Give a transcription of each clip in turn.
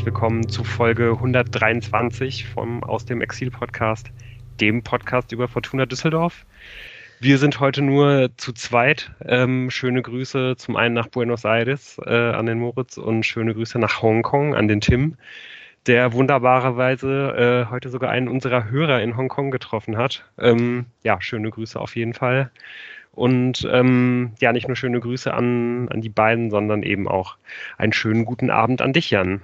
herzlich willkommen zu Folge 123 vom Aus dem Exil Podcast, dem Podcast über Fortuna Düsseldorf. Wir sind heute nur zu zweit. Ähm, schöne Grüße zum einen nach Buenos Aires äh, an den Moritz und schöne Grüße nach Hongkong an den Tim, der wunderbarerweise äh, heute sogar einen unserer Hörer in Hongkong getroffen hat. Ähm, ja, schöne Grüße auf jeden Fall. Und ähm, ja, nicht nur schöne Grüße an, an die beiden, sondern eben auch einen schönen guten Abend an dich, Jan.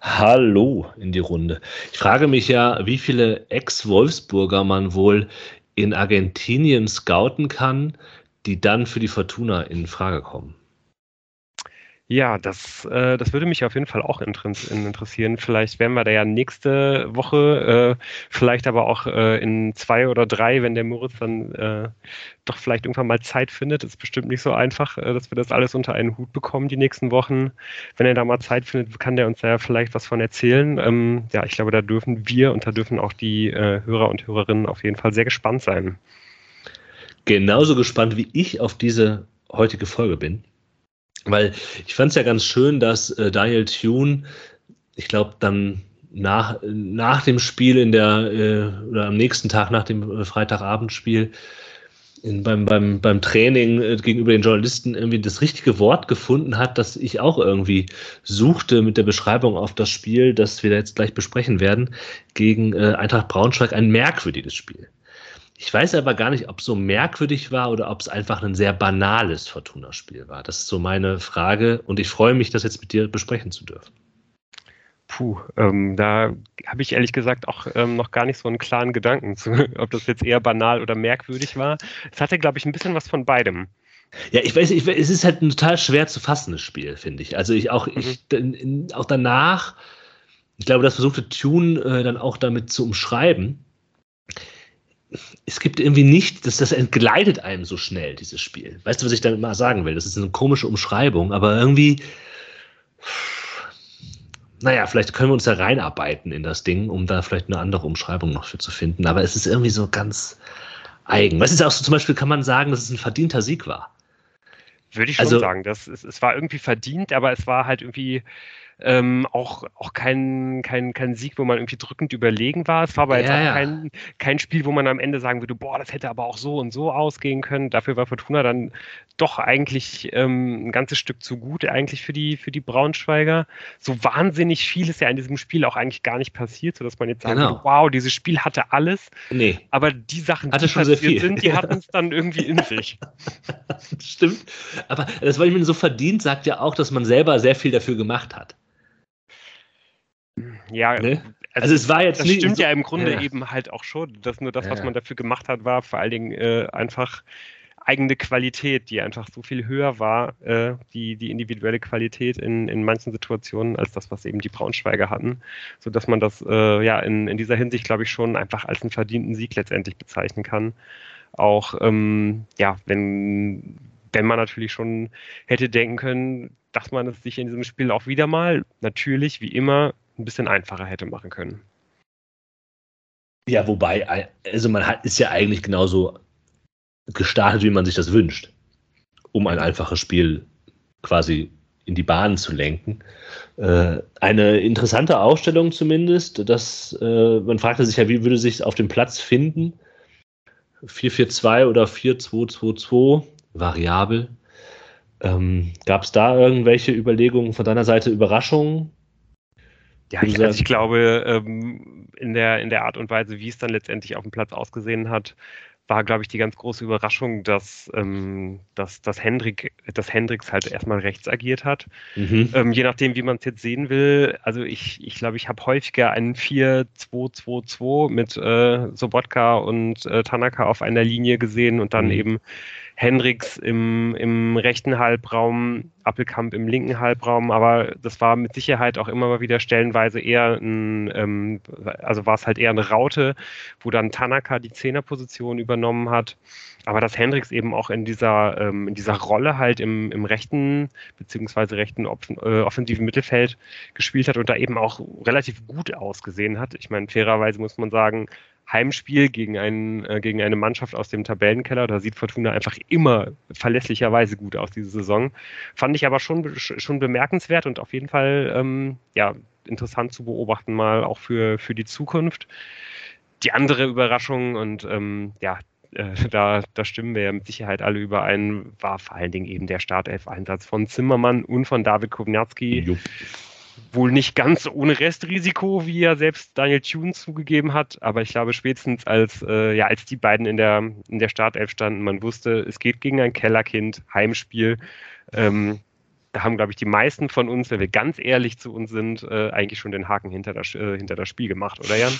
Hallo in die Runde. Ich frage mich ja, wie viele Ex-Wolfsburger man wohl in Argentinien scouten kann, die dann für die Fortuna in Frage kommen. Ja, das, äh, das würde mich auf jeden Fall auch interessieren. Vielleicht werden wir da ja nächste Woche, äh, vielleicht aber auch äh, in zwei oder drei, wenn der Moritz dann äh, doch vielleicht irgendwann mal Zeit findet. Ist bestimmt nicht so einfach, äh, dass wir das alles unter einen Hut bekommen die nächsten Wochen. Wenn er da mal Zeit findet, kann der uns da ja vielleicht was von erzählen. Ähm, ja, ich glaube, da dürfen wir und da dürfen auch die äh, Hörer und Hörerinnen auf jeden Fall sehr gespannt sein. Genauso gespannt, wie ich auf diese heutige Folge bin. Weil ich fand es ja ganz schön, dass äh, Daniel Thune, ich glaube, dann nach, nach dem Spiel in der, äh, oder am nächsten Tag nach dem äh, Freitagabendspiel, in, beim, beim, beim Training äh, gegenüber den Journalisten irgendwie das richtige Wort gefunden hat, das ich auch irgendwie suchte mit der Beschreibung auf das Spiel, das wir jetzt gleich besprechen werden, gegen äh, Eintracht Braunschweig. Ein merkwürdiges Spiel. Ich weiß aber gar nicht, ob es so merkwürdig war oder ob es einfach ein sehr banales Fortuna-Spiel war. Das ist so meine Frage und ich freue mich, das jetzt mit dir besprechen zu dürfen. Puh, ähm, da habe ich ehrlich gesagt auch ähm, noch gar nicht so einen klaren Gedanken zu, ob das jetzt eher banal oder merkwürdig war. Es hatte, glaube ich, ein bisschen was von beidem. Ja, ich weiß, ich, es ist halt ein total schwer zu fassendes Spiel, finde ich. Also ich auch, mhm. ich, in, auch danach, ich glaube, das versuchte Tune äh, dann auch damit zu umschreiben es gibt irgendwie nicht, dass das entgleitet einem so schnell, dieses Spiel. Weißt du, was ich damit mal sagen will? Das ist eine komische Umschreibung, aber irgendwie, naja, vielleicht können wir uns da reinarbeiten in das Ding, um da vielleicht eine andere Umschreibung noch für zu finden. Aber es ist irgendwie so ganz eigen. Was ist auch so, zum Beispiel kann man sagen, dass es ein verdienter Sieg war. Würde ich schon also, sagen. Das, es, es war irgendwie verdient, aber es war halt irgendwie ähm, auch, auch kein, kein, kein Sieg, wo man irgendwie drückend überlegen war. Es war aber ja, jetzt auch kein, kein Spiel, wo man am Ende sagen würde, boah, das hätte aber auch so und so ausgehen können. Dafür war Fortuna dann doch eigentlich ähm, ein ganzes Stück zu gut, eigentlich für die, für die Braunschweiger. So wahnsinnig viel ist ja in diesem Spiel auch eigentlich gar nicht passiert, sodass man jetzt sagen genau. wow, dieses Spiel hatte alles. Nee. Aber die Sachen, hatte die schon passiert sind, die hatten es dann irgendwie in sich. Stimmt. Aber das, weil ich mir so verdient, sagt ja auch, dass man selber sehr viel dafür gemacht hat. Ja, ne? also, also, es war jetzt das nicht. stimmt so, ja im Grunde ja. eben halt auch schon, dass nur das, was man dafür gemacht hat, war vor allen Dingen äh, einfach eigene Qualität, die einfach so viel höher war, äh, die, die individuelle Qualität in, in manchen Situationen, als das, was eben die Braunschweiger hatten, sodass man das äh, ja in, in dieser Hinsicht, glaube ich, schon einfach als einen verdienten Sieg letztendlich bezeichnen kann. Auch ähm, ja, wenn, wenn man natürlich schon hätte denken können, dass man es sich in diesem Spiel auch wieder mal, natürlich wie immer, ein bisschen einfacher hätte machen können. Ja, wobei, also man hat, ist ja eigentlich genauso gestartet, wie man sich das wünscht, um ein einfaches Spiel quasi in die Bahn zu lenken. Äh, eine interessante Ausstellung zumindest, dass äh, man fragte sich ja, wie würde sich auf dem Platz finden? 442 oder 4222, variabel. Ähm, Gab es da irgendwelche Überlegungen von deiner Seite, Überraschungen? Ja, ich, also ich glaube, ähm, in, der, in der Art und Weise, wie es dann letztendlich auf dem Platz ausgesehen hat, war, glaube ich, die ganz große Überraschung, dass, ähm, dass, dass, Hendrik, dass Hendricks halt erstmal rechts agiert hat. Mhm. Ähm, je nachdem, wie man es jetzt sehen will. Also ich, ich glaube, ich habe häufiger einen 4-2-2-2 mit äh, Sobotka und äh, Tanaka auf einer Linie gesehen und dann mhm. eben Hendricks im, im rechten Halbraum, Appelkamp im linken Halbraum, aber das war mit Sicherheit auch immer mal wieder stellenweise eher ein, ähm, also war es halt eher eine Raute, wo dann Tanaka die Zehnerposition übernommen hat. Aber dass Hendricks eben auch in dieser, ähm, in dieser Rolle halt im, im rechten beziehungsweise rechten offen, äh, offensiven Mittelfeld gespielt hat und da eben auch relativ gut ausgesehen hat. Ich meine, fairerweise muss man sagen, Heimspiel gegen, einen, äh, gegen eine Mannschaft aus dem Tabellenkeller. Da sieht Fortuna einfach immer verlässlicherweise gut aus diese Saison. Fand ich aber schon, schon bemerkenswert und auf jeden Fall, ähm, ja, interessant zu beobachten, mal auch für, für die Zukunft. Die andere Überraschung und ähm, ja, äh, da, da stimmen wir ja mit Sicherheit alle überein, war vor allen Dingen eben der Startelf-Einsatz von Zimmermann und von David Kovnatski. Wohl nicht ganz ohne Restrisiko, wie ja selbst Daniel Thune zugegeben hat, aber ich glaube spätestens als, äh, ja, als die beiden in der, in der Startelf standen, man wusste, es geht gegen ein Kellerkind, Heimspiel. Ähm, da haben, glaube ich, die meisten von uns, wenn wir ganz ehrlich zu uns sind, äh, eigentlich schon den Haken hinter das, äh, hinter das Spiel gemacht, oder Jan?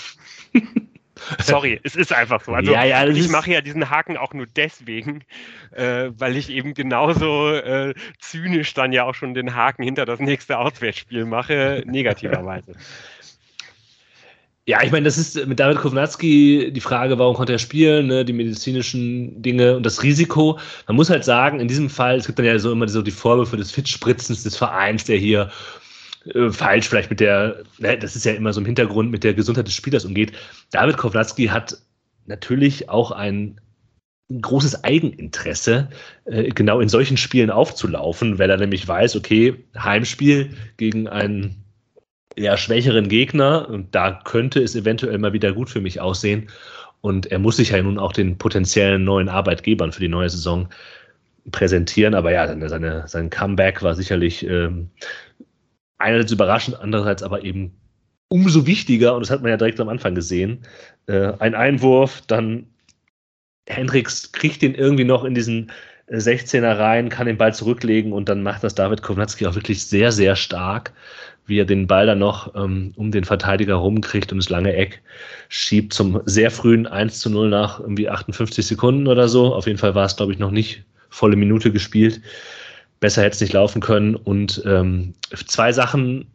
Sorry, es ist einfach so. Also ja, ja, ich mache ja diesen Haken auch nur deswegen, äh, weil ich eben genauso äh, zynisch dann ja auch schon den Haken hinter das nächste Auswärtsspiel mache, negativerweise. Ja, ich meine, das ist mit David Kovnatski die Frage, warum konnte er spielen, ne, die medizinischen Dinge und das Risiko. Man muss halt sagen, in diesem Fall, es gibt dann ja so immer so die Vorwürfe des Fitspritzens des Vereins, der hier äh, falsch vielleicht mit der, ne, das ist ja immer so im Hintergrund, mit der Gesundheit des Spielers umgeht. David Kovnatski hat natürlich auch ein großes Eigeninteresse, äh, genau in solchen Spielen aufzulaufen, weil er nämlich weiß, okay, Heimspiel gegen einen eher schwächeren Gegner und da könnte es eventuell mal wieder gut für mich aussehen. Und er muss sich ja nun auch den potenziellen neuen Arbeitgebern für die neue Saison präsentieren. Aber ja, seine sein Comeback war sicherlich ähm, einerseits überraschend, andererseits aber eben umso wichtiger. Und das hat man ja direkt am Anfang gesehen. Äh, ein Einwurf, dann Hendricks kriegt den irgendwie noch in diesen 16er rein, kann den Ball zurücklegen und dann macht das David Kovnatski auch wirklich sehr, sehr stark wie er den Ball dann noch ähm, um den Verteidiger rumkriegt und das lange Eck schiebt zum sehr frühen 1 zu 0 nach irgendwie 58 Sekunden oder so. Auf jeden Fall war es, glaube ich, noch nicht volle Minute gespielt. Besser hätte es nicht laufen können. Und ähm, zwei Sachen,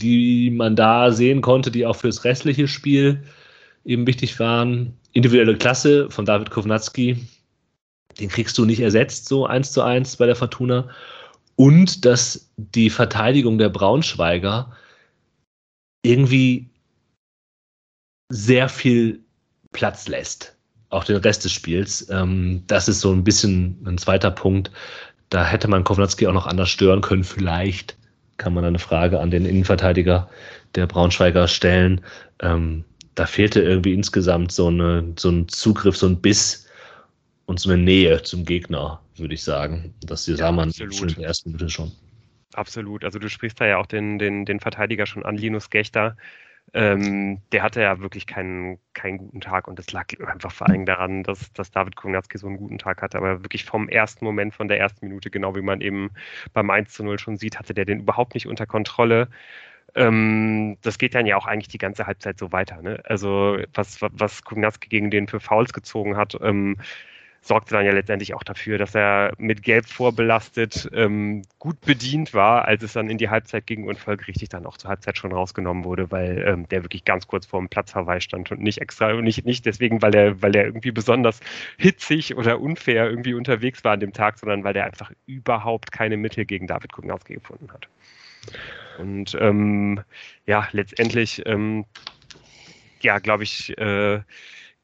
die man da sehen konnte, die auch für das restliche Spiel eben wichtig waren. Individuelle Klasse von David Kovnatski, den kriegst du nicht ersetzt, so eins zu eins bei der Fortuna und dass die Verteidigung der Braunschweiger irgendwie sehr viel Platz lässt, auch den Rest des Spiels. Ähm, das ist so ein bisschen ein zweiter Punkt. Da hätte man Kovnatski auch noch anders stören können. Vielleicht kann man eine Frage an den Innenverteidiger der Braunschweiger stellen. Ähm, da fehlte irgendwie insgesamt so, eine, so ein Zugriff, so ein Biss und so eine Nähe zum Gegner würde ich sagen. Das hier ja, sah man schon in der ersten Minute schon. Absolut. Also du sprichst da ja auch den, den, den Verteidiger schon an, Linus Gechter. Ähm, der hatte ja wirklich keinen, keinen guten Tag und das lag einfach vor allem daran, dass, dass David Kognatski so einen guten Tag hatte. Aber wirklich vom ersten Moment, von der ersten Minute, genau wie man eben beim 1 zu 0 schon sieht, hatte der den überhaupt nicht unter Kontrolle. Ähm, das geht dann ja auch eigentlich die ganze Halbzeit so weiter. Ne? Also was, was Kognatski gegen den für Fouls gezogen hat, ähm, sorgte dann ja letztendlich auch dafür, dass er mit Gelb vorbelastet ähm, gut bedient war, als es dann in die Halbzeit ging und folgerichtig dann auch zur Halbzeit schon rausgenommen wurde, weil ähm, der wirklich ganz kurz vor dem Platzverweis stand und nicht extra, nicht, nicht deswegen, weil er, weil er irgendwie besonders hitzig oder unfair irgendwie unterwegs war an dem Tag, sondern weil er einfach überhaupt keine Mittel gegen David Kugnowski gefunden hat. Und ähm, ja, letztendlich, ähm, ja, glaube ich, äh,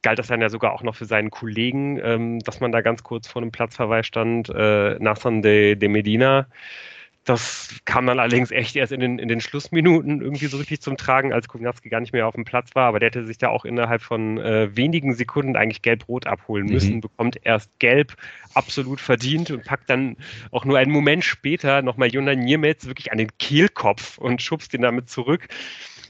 galt das dann ja sogar auch noch für seinen Kollegen, ähm, dass man da ganz kurz vor einem Platzverweis stand, äh, Nathan de, de Medina. Das kam dann allerdings echt erst in den, in den Schlussminuten irgendwie so richtig zum Tragen, als Kugnatski gar nicht mehr auf dem Platz war. Aber der hätte sich da auch innerhalb von äh, wenigen Sekunden eigentlich gelb-rot abholen mhm. müssen, mhm. bekommt erst gelb, absolut verdient und packt dann auch nur einen Moment später nochmal Jonas Niemetz wirklich an den Kehlkopf und schubst ihn damit zurück.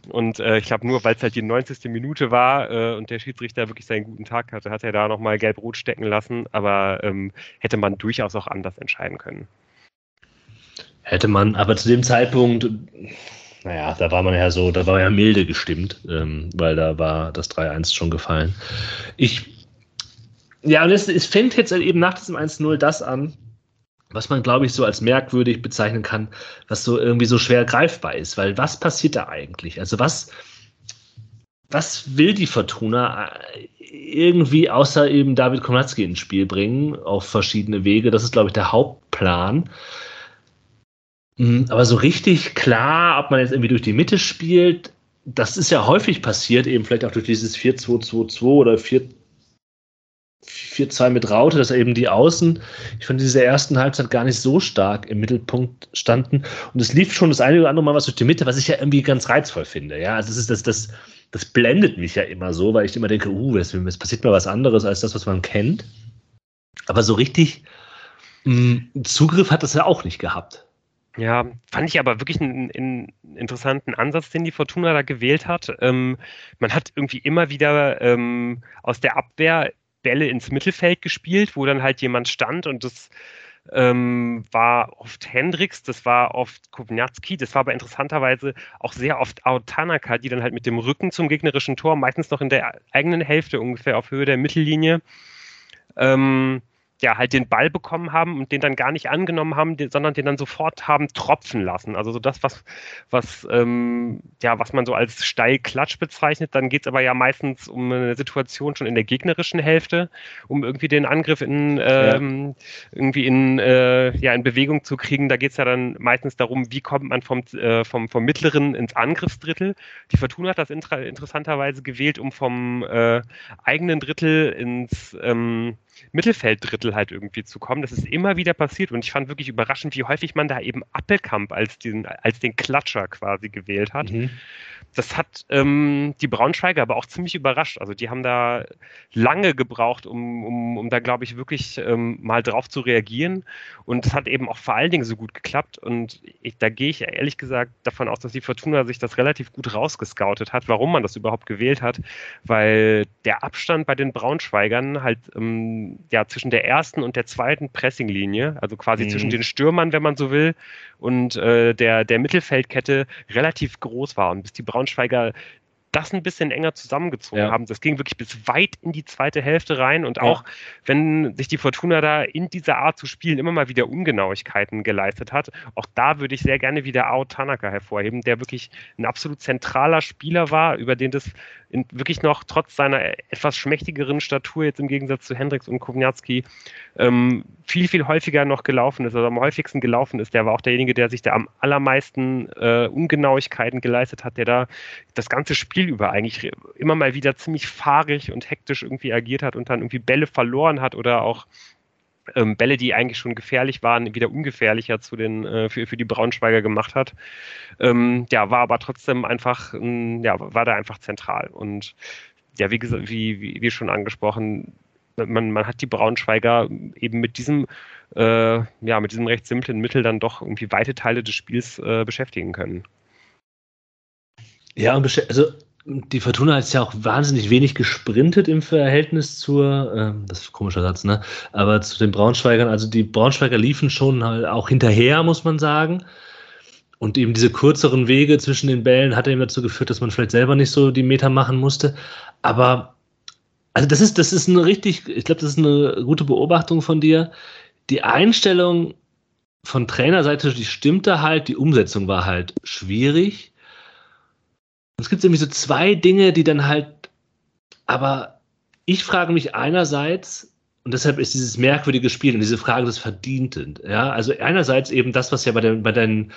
Und äh, ich glaube, nur weil es halt die 90. Minute war äh, und der Schiedsrichter wirklich seinen guten Tag hatte, hat er da nochmal gelb-rot stecken lassen. Aber ähm, hätte man durchaus auch anders entscheiden können. Hätte man, aber zu dem Zeitpunkt, naja, da war man ja so, da war ja milde gestimmt, ähm, weil da war das 3-1 schon gefallen. Ich, ja, und es, es fängt jetzt eben nach diesem 1-0 das an, was man, glaube ich, so als merkwürdig bezeichnen kann, was so irgendwie so schwer greifbar ist. Weil was passiert da eigentlich? Also was, was will die Fortuna äh, irgendwie außer eben David Konatski ins Spiel bringen, auf verschiedene Wege? Das ist, glaube ich, der Hauptplan. Hm, aber so richtig klar, ob man jetzt irgendwie durch die Mitte spielt, das ist ja häufig passiert, eben vielleicht auch durch dieses 4-2-2-2 oder 4 4-2 mit Raute, dass eben die Außen, ich fand diese ersten Halbzeit gar nicht so stark im Mittelpunkt standen. Und es lief schon das eine oder andere Mal was durch die Mitte, was ich ja irgendwie ganz reizvoll finde. Ja, also das ist das, das, das blendet mich ja immer so, weil ich immer denke, uh, es, es passiert mal was anderes als das, was man kennt. Aber so richtig mh, mm, Zugriff hat das ja auch nicht gehabt. Ja, fand ich aber wirklich einen, einen, interessanten Ansatz, den die Fortuna da gewählt hat. Ähm, man hat irgendwie immer wieder ähm, aus der Abwehr Bälle ins Mittelfeld gespielt, wo dann halt jemand stand und das ähm, war oft Hendricks, das war oft Kovnatski, das war aber interessanterweise auch sehr oft Autanaka, die dann halt mit dem Rücken zum gegnerischen Tor, meistens noch in der eigenen Hälfte ungefähr auf Höhe der Mittellinie, ähm, ja, halt den Ball bekommen haben und den dann gar nicht angenommen haben, den, sondern den dann sofort haben tropfen lassen. Also so das, was, was, ähm, ja, was man so als Steilklatsch bezeichnet. Dann geht es aber ja meistens um eine Situation schon in der gegnerischen Hälfte, um irgendwie den Angriff in ähm, ja. irgendwie in, äh, ja, in Bewegung zu kriegen. Da geht es ja dann meistens darum, wie kommt man vom, äh, vom, vom mittleren ins Angriffsdrittel. Die Fortuna hat das inter interessanterweise gewählt, um vom äh, eigenen Drittel ins ähm, Mittelfelddrittel halt irgendwie zu kommen. Das ist immer wieder passiert und ich fand wirklich überraschend, wie häufig man da eben Appelkamp als den, als den Klatscher quasi gewählt hat. Mhm das hat ähm, die Braunschweiger aber auch ziemlich überrascht. Also die haben da lange gebraucht, um, um, um da, glaube ich, wirklich ähm, mal drauf zu reagieren. Und es hat eben auch vor allen Dingen so gut geklappt. Und ich, da gehe ich ehrlich gesagt davon aus, dass die Fortuna sich das relativ gut rausgescoutet hat, warum man das überhaupt gewählt hat. Weil der Abstand bei den Braunschweigern halt ähm, ja zwischen der ersten und der zweiten Pressinglinie, also quasi mhm. zwischen den Stürmern, wenn man so will, und äh, der, der Mittelfeldkette relativ groß war. Und bis die Braunschweiger das ein bisschen enger zusammengezogen ja. haben. Das ging wirklich bis weit in die zweite Hälfte rein und auch ja. wenn sich die Fortuna da in dieser Art zu spielen immer mal wieder Ungenauigkeiten geleistet hat, auch da würde ich sehr gerne wieder Ao Tanaka hervorheben, der wirklich ein absolut zentraler Spieler war, über den das wirklich noch trotz seiner etwas schmächtigeren Statur jetzt im Gegensatz zu Hendricks und Kovnatski ähm, viel, viel häufiger noch gelaufen ist, also am häufigsten gelaufen ist. Der war auch derjenige, der sich da am allermeisten äh, Ungenauigkeiten geleistet hat, der da das ganze Spiel über eigentlich immer mal wieder ziemlich fahrig und hektisch irgendwie agiert hat und dann irgendwie Bälle verloren hat oder auch ähm, Bälle, die eigentlich schon gefährlich waren, wieder ungefährlicher zu den, äh, für, für die Braunschweiger gemacht hat. Ähm, ja, war aber trotzdem einfach, ähm, ja, war da einfach zentral. Und ja, wie gesagt, wie, wie, wie schon angesprochen, man, man hat die Braunschweiger eben mit diesem, äh, ja, mit diesem recht simplen Mittel dann doch irgendwie weite Teile des Spiels äh, beschäftigen können. Ja, also die Fortuna hat ja auch wahnsinnig wenig gesprintet im Verhältnis zur, äh, das ist ein komischer Satz, ne? Aber zu den Braunschweigern, also die Braunschweiger liefen schon halt auch hinterher, muss man sagen. Und eben diese kürzeren Wege zwischen den Bällen hat eben dazu geführt, dass man vielleicht selber nicht so die Meter machen musste. Aber also das ist, das ist eine richtig, ich glaube, das ist eine gute Beobachtung von dir. Die Einstellung von Trainerseite, die stimmte halt, die Umsetzung war halt schwierig es gibt irgendwie so zwei Dinge, die dann halt, aber ich frage mich einerseits, und deshalb ist dieses merkwürdige Spiel und diese Frage des Verdienten, ja, also einerseits eben das, was ja bei, den, bei deinen,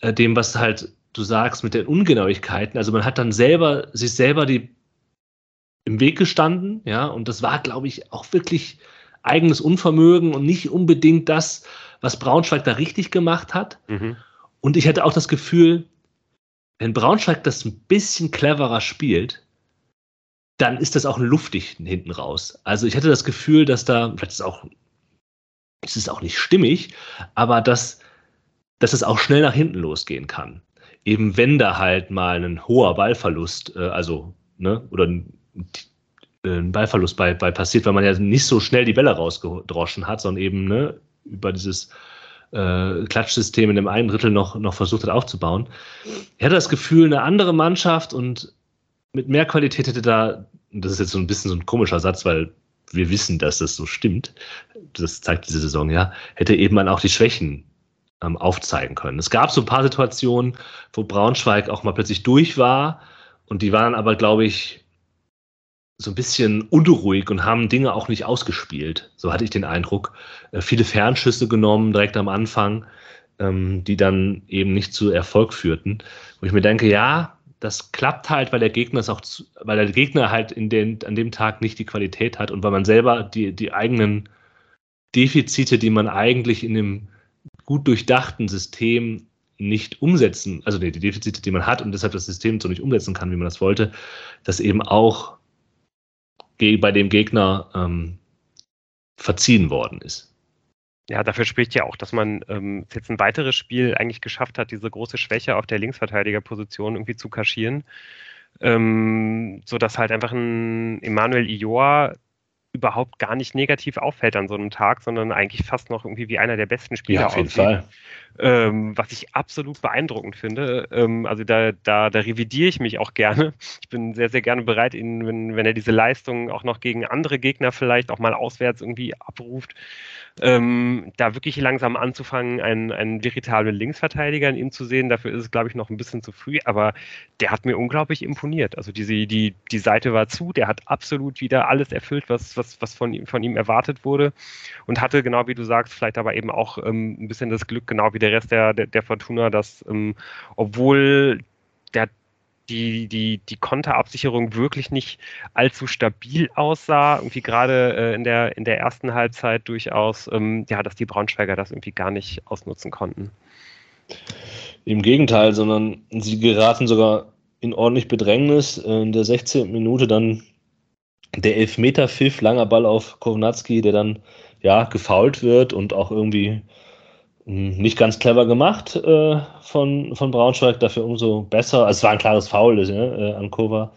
äh, dem, was halt du sagst mit den Ungenauigkeiten, also man hat dann selber, sich selber die im Weg gestanden, ja, und das war, glaube ich, auch wirklich eigenes Unvermögen und nicht unbedingt das, was Braunschweig da richtig gemacht hat. Mhm. Und ich hatte auch das Gefühl, wenn Braunschweig das ein bisschen cleverer spielt, dann ist das auch luftig hinten raus. Also ich hätte das Gefühl, dass da, vielleicht ist es auch, ist auch nicht stimmig, aber dass, dass es auch schnell nach hinten losgehen kann. Eben wenn da halt mal ein hoher Ballverlust, äh, also, ne, oder ein, ein Ballverlust bei, bei passiert, weil man ja nicht so schnell die Bälle rausgedroschen hat, sondern eben ne, über dieses äh, Klatschsystem in dem einen Drittel noch, noch versucht hat aufzubauen. Er hatte das Gefühl, eine andere Mannschaft und mit mehr Qualität hätte da, das ist jetzt so ein bisschen so ein komischer Satz, weil wir wissen, dass das so stimmt, das zeigt diese Saison ja, hätte eben man auch die Schwächen ähm, aufzeigen können. Es gab so ein paar Situationen, wo Braunschweig auch mal plötzlich durch war und die waren aber, glaube ich, so ein bisschen unruhig und haben Dinge auch nicht ausgespielt. So hatte ich den Eindruck. Äh, viele Fernschüsse genommen direkt am Anfang, ähm, die dann eben nicht zu Erfolg führten. Wo ich mir denke, ja, das klappt halt, weil der Gegner es auch, zu, weil der Gegner halt in den, an dem Tag nicht die Qualität hat und weil man selber die, die eigenen Defizite, die man eigentlich in einem gut durchdachten System nicht umsetzen, also die Defizite, die man hat und deshalb das System so nicht umsetzen kann, wie man das wollte, das eben auch bei dem Gegner ähm, verziehen worden ist. Ja, dafür spricht ja auch, dass man ähm, jetzt ein weiteres Spiel eigentlich geschafft hat, diese große Schwäche auf der Linksverteidigerposition irgendwie zu kaschieren. Ähm, so dass halt einfach ein Emanuel Ioa überhaupt gar nicht negativ auffällt an so einem Tag, sondern eigentlich fast noch irgendwie wie einer der besten Spieler ja, auf jeden aussieht. Fall. Ähm, was ich absolut beeindruckend finde. Ähm, also da, da, da revidiere ich mich auch gerne. Ich bin sehr, sehr gerne bereit, ihn, wenn, wenn er diese Leistung auch noch gegen andere Gegner vielleicht auch mal auswärts irgendwie abruft, ähm, da wirklich langsam anzufangen, einen, einen veritablen Linksverteidiger in ihm zu sehen. Dafür ist es, glaube ich, noch ein bisschen zu früh, aber der hat mir unglaublich imponiert. Also diese, die, die Seite war zu, der hat absolut wieder alles erfüllt, was, was, was von, ihm, von ihm erwartet wurde und hatte, genau wie du sagst, vielleicht aber eben auch ähm, ein bisschen das Glück, genau wie der Rest der, der, der Fortuna, dass ähm, obwohl der die, die, die Konterabsicherung wirklich nicht allzu stabil aussah. Irgendwie gerade äh, in, der, in der ersten Halbzeit durchaus, ähm, ja, dass die Braunschweiger das irgendwie gar nicht ausnutzen konnten. Im Gegenteil, sondern sie geraten sogar in ordentlich Bedrängnis. In der 16. Minute dann der Elfmeter-Pfiff, langer Ball auf Kownatski, der dann ja gefault wird und auch irgendwie hm, nicht ganz clever gemacht äh, von, von Braunschweig, dafür umso besser. Also es war ein klares Foul äh, an Kova.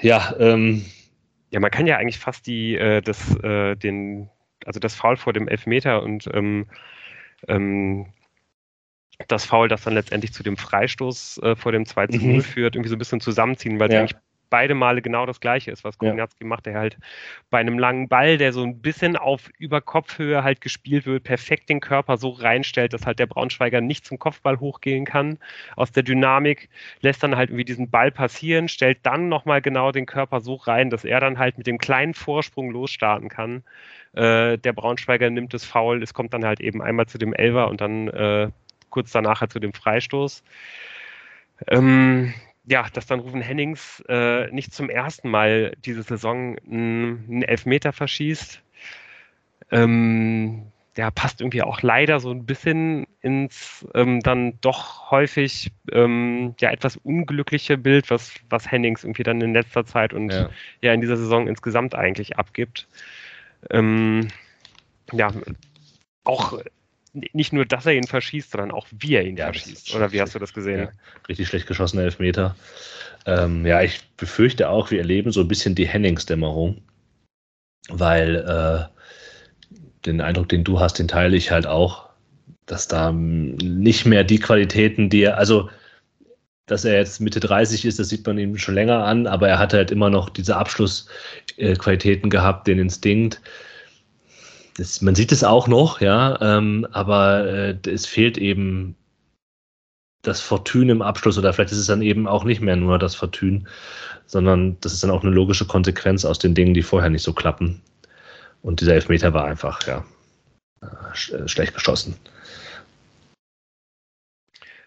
Ja, ähm, ja, man kann ja eigentlich fast die, äh, das, äh, den, also das Foul vor dem Elfmeter und ähm, ähm, das Foul, das dann letztendlich zu dem Freistoß äh, vor dem 2 zu 0 mhm. führt, irgendwie so ein bisschen zusammenziehen, weil ja. sie eigentlich beide Male genau das Gleiche ist, was Kognatski ja. macht, der halt bei einem langen Ball, der so ein bisschen auf Überkopfhöhe halt gespielt wird, perfekt den Körper so reinstellt, dass halt der Braunschweiger nicht zum Kopfball hochgehen kann. Aus der Dynamik lässt dann halt irgendwie diesen Ball passieren, stellt dann nochmal genau den Körper so rein, dass er dann halt mit dem kleinen Vorsprung losstarten kann. Äh, der Braunschweiger nimmt das Foul, es kommt dann halt eben einmal zu dem Elver und dann äh, kurz danach halt zu dem Freistoß. Ähm, ja, dass dann Rufen Hennings äh, nicht zum ersten Mal diese Saison einen Elfmeter verschießt. Ähm, der passt irgendwie auch leider so ein bisschen ins ähm, dann doch häufig ähm, ja etwas unglückliche Bild, was, was Hennings irgendwie dann in letzter Zeit und ja, ja in dieser Saison insgesamt eigentlich abgibt. Ähm, ja, auch nicht nur, dass er ihn verschießt, sondern auch wie er ihn ja, verschießt. Oder wie hast du das gesehen? Ja, richtig schlecht geschossene Elfmeter. Ähm, ja, ich befürchte auch, wir erleben so ein bisschen die Hennings-Dämmerung, weil äh, den Eindruck, den du hast, den teile ich halt auch, dass da nicht mehr die Qualitäten, die er, also dass er jetzt Mitte 30 ist, das sieht man ihm schon länger an, aber er hat halt immer noch diese Abschlussqualitäten gehabt, den Instinkt das, man sieht es auch noch, ja, ähm, aber äh, es fehlt eben das Fortune im Abschluss oder vielleicht ist es dann eben auch nicht mehr nur das Fortune, sondern das ist dann auch eine logische Konsequenz aus den Dingen, die vorher nicht so klappen. Und dieser Elfmeter war einfach, ja, sch äh, schlecht geschossen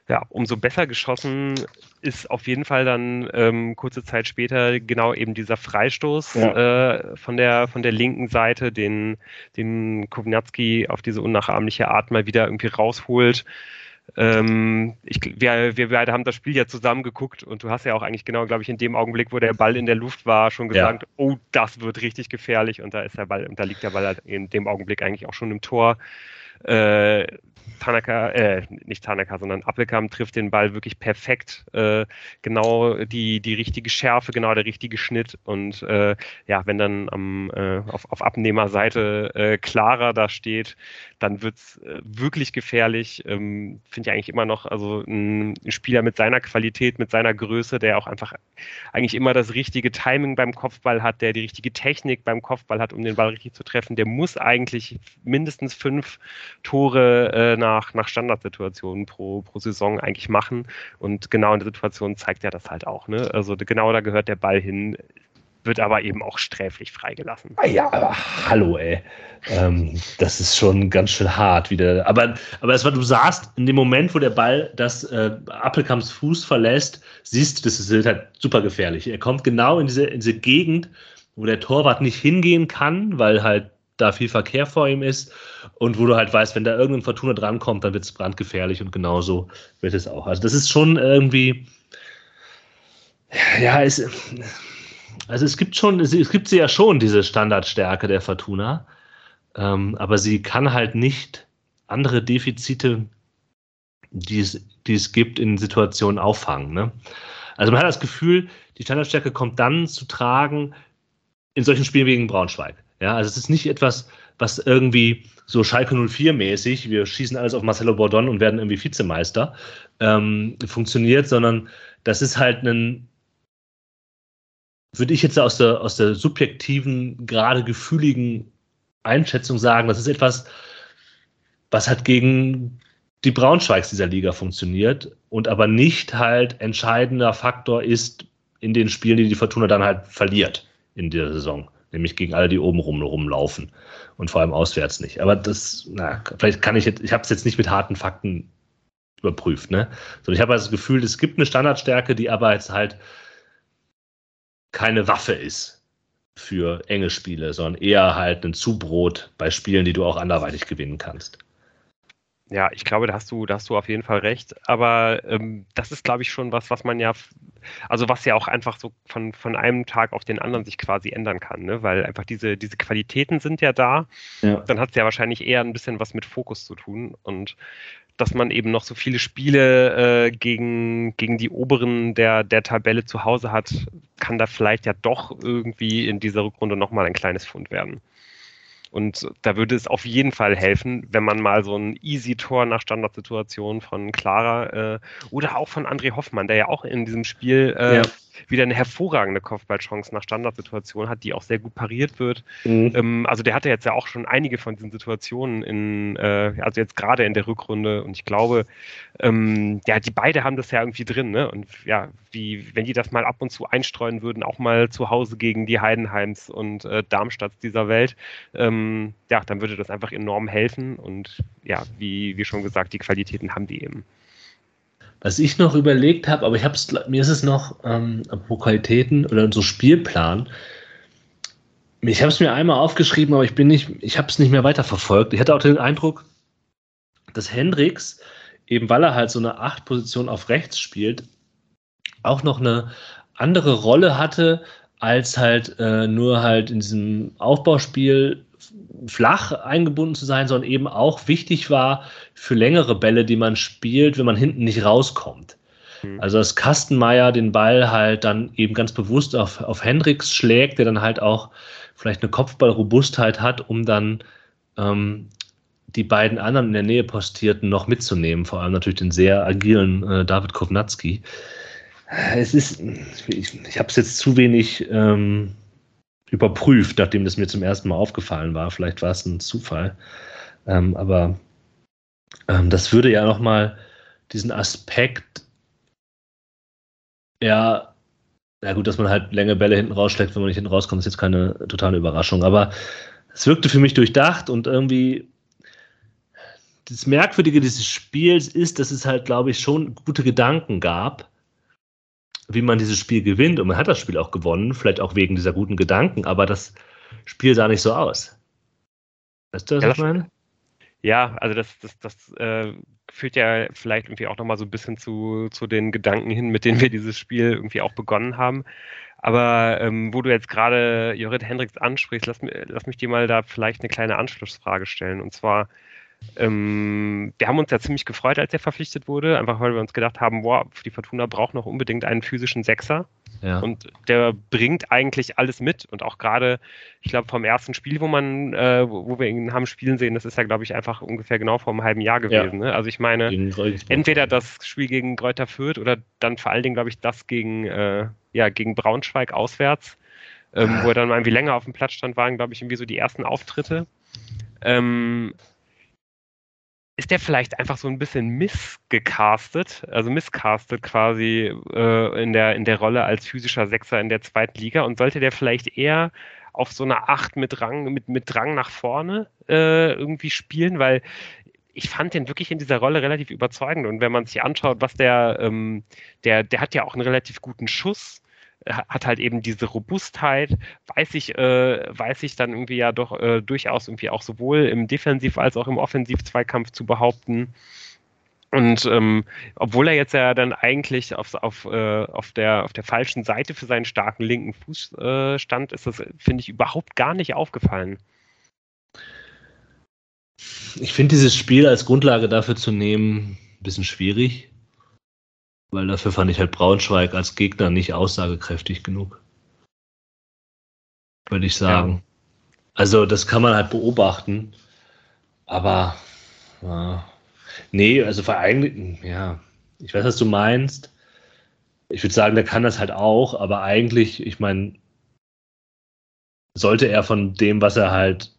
ja, umso besser geschossen ist auf jeden Fall dann ähm, kurze Zeit später genau eben dieser Freistoß ja. äh, von, der, von der linken Seite, den, den Kovnatski auf diese unnachahmliche Art mal wieder irgendwie rausholt. Ähm, ich, wir, wir beide haben das Spiel ja zusammen geguckt und du hast ja auch eigentlich genau, glaube ich, in dem Augenblick, wo der Ball in der Luft war, schon gesagt, ja. oh, das wird richtig gefährlich und da ist der Ball, und da liegt der Ball halt in dem Augenblick eigentlich auch schon im Tor. Äh, Tanaka, äh, nicht Tanaka, sondern Appelkamp trifft den Ball wirklich perfekt. Äh, genau die, die richtige Schärfe, genau der richtige Schnitt. Und äh, ja, wenn dann am, äh, auf, auf Abnehmerseite äh, klarer da steht, dann wird es äh, wirklich gefährlich. Ähm, Finde ich eigentlich immer noch, also ein, ein, Spieler mit seiner Qualität, mit seiner Größe, der auch einfach eigentlich immer das richtige Timing beim Kopfball hat, der die richtige Technik beim Kopfball hat, um den Ball richtig zu treffen, der muss eigentlich mindestens fünf Tore äh, nach, nach Standardsituationen pro, pro Saison eigentlich machen. Und genau in der Situation zeigt er das halt auch. Ne? Also genau da gehört der Ball hin wird aber eben auch sträflich freigelassen. Ah ja, aber hallo, ey. Ähm, das ist schon ganz schön hart wieder. Aber, aber es war, du sahst, in dem Moment, wo der Ball das äh, Appelkamps Fuß verlässt, siehst du, das ist halt super gefährlich. Er kommt genau in diese, in diese Gegend, wo der Torwart nicht hingehen kann, weil halt da viel Verkehr vor ihm ist und wo du halt weißt, wenn da irgendein Fortuna drankommt, dann wird es brandgefährlich und genauso wird es auch. Also das ist schon irgendwie, ja, es, also es gibt schon, es gibt sie ja schon, diese Standardstärke der Fortuna, ähm, aber sie kann halt nicht andere Defizite, die es, die es gibt, in Situationen auffangen. Ne? Also man hat das Gefühl, die Standardstärke kommt dann zu tragen in solchen Spielen wie gegen Braunschweig. Ja, also es ist nicht etwas, was irgendwie so Schalke 04 mäßig, wir schießen alles auf Marcelo Bordon und werden irgendwie Vizemeister, ähm, funktioniert, sondern das ist halt ein, würde ich jetzt aus der, aus der subjektiven, gerade gefühligen Einschätzung sagen, das ist etwas, was halt gegen die Braunschweigs dieser Liga funktioniert und aber nicht halt entscheidender Faktor ist in den Spielen, die die Fortuna dann halt verliert in der Saison. Nämlich gegen alle, die oben rum rumlaufen und vor allem auswärts nicht. Aber das, na, vielleicht kann ich jetzt, ich habe es jetzt nicht mit harten Fakten überprüft, ne? Sondern ich habe also das Gefühl, es gibt eine Standardstärke, die aber jetzt halt keine Waffe ist für enge Spiele, sondern eher halt ein Zubrot bei Spielen, die du auch anderweitig gewinnen kannst. Ja, ich glaube, da hast du, da hast du auf jeden Fall recht. Aber ähm, das ist, glaube ich, schon was, was man ja, also was ja auch einfach so von, von einem Tag auf den anderen sich quasi ändern kann, ne? Weil einfach diese, diese Qualitäten sind ja da. Ja. Dann hat es ja wahrscheinlich eher ein bisschen was mit Fokus zu tun. Und dass man eben noch so viele Spiele äh, gegen, gegen die Oberen der, der Tabelle zu Hause hat, kann da vielleicht ja doch irgendwie in dieser Rückrunde nochmal ein kleines Fund werden. Und da würde es auf jeden Fall helfen, wenn man mal so ein Easy-Tor nach Standardsituation von Clara äh, oder auch von André Hoffmann, der ja auch in diesem Spiel äh, ja wieder eine hervorragende Kopfballchance nach Standardsituation hat, die auch sehr gut pariert wird. Mhm. Ähm, also der hatte jetzt ja auch schon einige von diesen Situationen in, äh, also jetzt gerade in der Rückrunde und ich glaube, ähm, ja, die beide haben das ja irgendwie drin, ne? Und ja, wie, wenn die das mal ab und zu einstreuen würden, auch mal zu Hause gegen die Heidenheims und äh, Darmstadts dieser Welt, ähm, ja, dann würde das einfach enorm helfen und ja, wie, wie schon gesagt, die Qualitäten haben die eben. Was ich noch überlegt habe, aber ich habe mir ist es noch, ähm, Qualitäten oder so Spielplan. Ich habe es mir einmal aufgeschrieben, aber ich bin nicht, ich habe es nicht mehr weiterverfolgt. Ich hatte auch den Eindruck, dass Hendricks, eben weil er halt so eine Acht-Position auf rechts spielt, auch noch eine andere Rolle hatte, als halt äh, nur halt in diesem Aufbauspiel flach eingebunden zu sein, sondern eben auch wichtig war für längere Bälle, die man spielt, wenn man hinten nicht rauskommt. Mhm. Also dass Kastenmeier den Ball halt dann eben ganz bewusst auf, auf Hendricks schlägt, der dann halt auch vielleicht eine Kopfballrobustheit hat, um dann ähm, die beiden anderen in der Nähe postierten noch mitzunehmen, vor allem natürlich den sehr agilen äh, David Kovnatski. Es ist, ich, ich habe es jetzt zu wenig ähm, überprüft, nachdem das mir zum ersten Mal aufgefallen war. Vielleicht war es ein Zufall. Ähm, aber ähm, das würde ja nochmal diesen Aspekt, ja, ja gut, dass man halt längere Bälle hinten rausschlägt, wenn man nicht hinten rauskommt, ist jetzt keine totale Überraschung. Aber es wirkte für mich durchdacht und irgendwie das Merkwürdige dieses Spiels ist, dass es halt, glaube ich, schon gute Gedanken gab wie man dieses Spiel gewinnt. Und man hat das Spiel auch gewonnen, vielleicht auch wegen dieser guten Gedanken, aber das Spiel sah nicht so aus. Weißt du, was ja, ich meine? Ja, also das, das, das äh, führt ja vielleicht irgendwie auch nochmal so ein bisschen zu, zu den Gedanken hin, mit denen wir dieses Spiel irgendwie auch begonnen haben. Aber ähm, wo du jetzt gerade Jorrit Hendricks ansprichst, lass, lass mich dir mal da vielleicht eine kleine Anschlussfrage stellen. Und zwar, ähm, wir haben uns ja ziemlich gefreut, als er verpflichtet wurde, einfach weil wir uns gedacht haben, boah, die Fortuna braucht noch unbedingt einen physischen Sechser. Ja. Und der bringt eigentlich alles mit. Und auch gerade, ich glaube, vom ersten Spiel, wo man, äh, wo wir ihn haben spielen sehen, das ist ja, glaube ich, einfach ungefähr genau vor einem halben Jahr gewesen. Ja. Ne? Also ich meine, entweder das Spiel gegen Kräuter Fürth oder dann vor allen Dingen, glaube ich, das gegen, äh, ja, gegen Braunschweig auswärts, ähm, wo er dann mal irgendwie länger auf dem Platz stand, waren, glaube ich, irgendwie so die ersten Auftritte. Ähm, ist der vielleicht einfach so ein bisschen missgecastet, also misscastet quasi äh, in, der, in der Rolle als physischer Sechser in der zweiten Liga? Und sollte der vielleicht eher auf so einer Acht mit Rang, mit, mit Drang nach vorne äh, irgendwie spielen, weil ich fand den wirklich in dieser Rolle relativ überzeugend. Und wenn man sich anschaut, was der, ähm, der, der hat ja auch einen relativ guten Schuss, hat halt eben diese Robustheit, weiß ich, äh, weiß ich dann irgendwie ja doch äh, durchaus irgendwie auch sowohl im Defensiv- als auch im Offensiv-Zweikampf zu behaupten. Und ähm, obwohl er jetzt ja dann eigentlich auf, auf, äh, auf, der, auf der falschen Seite für seinen starken linken Fuß äh, stand, ist das, finde ich, überhaupt gar nicht aufgefallen. Ich finde dieses Spiel als Grundlage dafür zu nehmen ein bisschen schwierig, weil dafür fand ich halt Braunschweig als Gegner nicht aussagekräftig genug. Würde ich sagen. Ja. Also, das kann man halt beobachten, aber ja. nee, also vereinigt, ja, ich weiß, was du meinst. Ich würde sagen, der kann das halt auch, aber eigentlich, ich meine, sollte er von dem, was er halt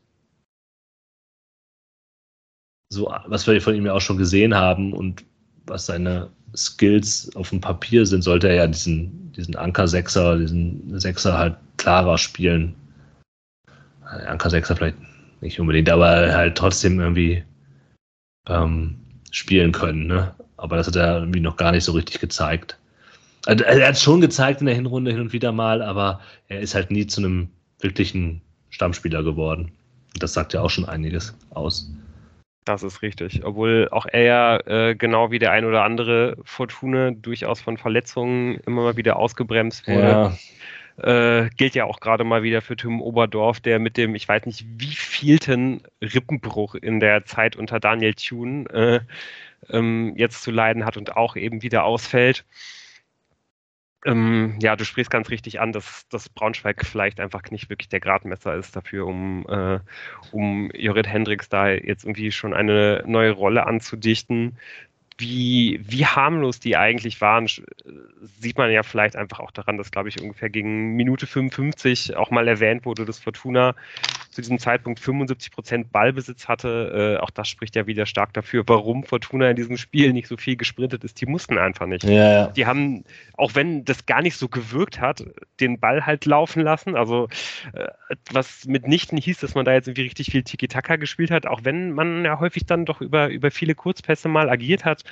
so, was wir von ihm ja auch schon gesehen haben und was seine Skills auf dem Papier sind, sollte er ja diesen, diesen Anker-Sechser, diesen Sechser halt klarer spielen. Anker-Sechser vielleicht nicht unbedingt, aber halt trotzdem irgendwie ähm, spielen können. Ne? Aber das hat er irgendwie noch gar nicht so richtig gezeigt. Also, er hat es schon gezeigt in der Hinrunde hin und wieder mal, aber er ist halt nie zu einem wirklichen Stammspieler geworden. Das sagt ja auch schon einiges aus. Das ist richtig. Obwohl auch er ja äh, genau wie der ein oder andere Fortuna durchaus von Verletzungen immer mal wieder ausgebremst wurde. Ja. Äh, gilt ja auch gerade mal wieder für Tim Oberdorf, der mit dem, ich weiß nicht, wie vielten Rippenbruch in der Zeit unter Daniel Thune äh, ähm, jetzt zu leiden hat und auch eben wieder ausfällt. Ähm, ja, du sprichst ganz richtig an, dass, dass Braunschweig vielleicht einfach nicht wirklich der Gradmesser ist dafür, um, äh, um Jorrit Hendricks da jetzt irgendwie schon eine neue Rolle anzudichten wie, wie harmlos die eigentlich waren, sieht man ja vielleicht einfach auch daran, dass, glaube ich, ungefähr gegen Minute 55 auch mal erwähnt wurde, dass Fortuna zu diesem Zeitpunkt 75 Prozent Ballbesitz hatte. Äh, auch das spricht ja wieder stark dafür, warum Fortuna in diesem Spiel nicht so viel gesprintet ist. Die mussten einfach nicht. Ja, ja. Die haben, auch wenn das gar nicht so gewirkt hat, den Ball halt laufen lassen. Also, äh, was mitnichten hieß, dass man da jetzt irgendwie richtig viel Tiki-Taka gespielt hat, auch wenn man ja häufig dann doch über, über viele Kurzpässe mal agiert hat.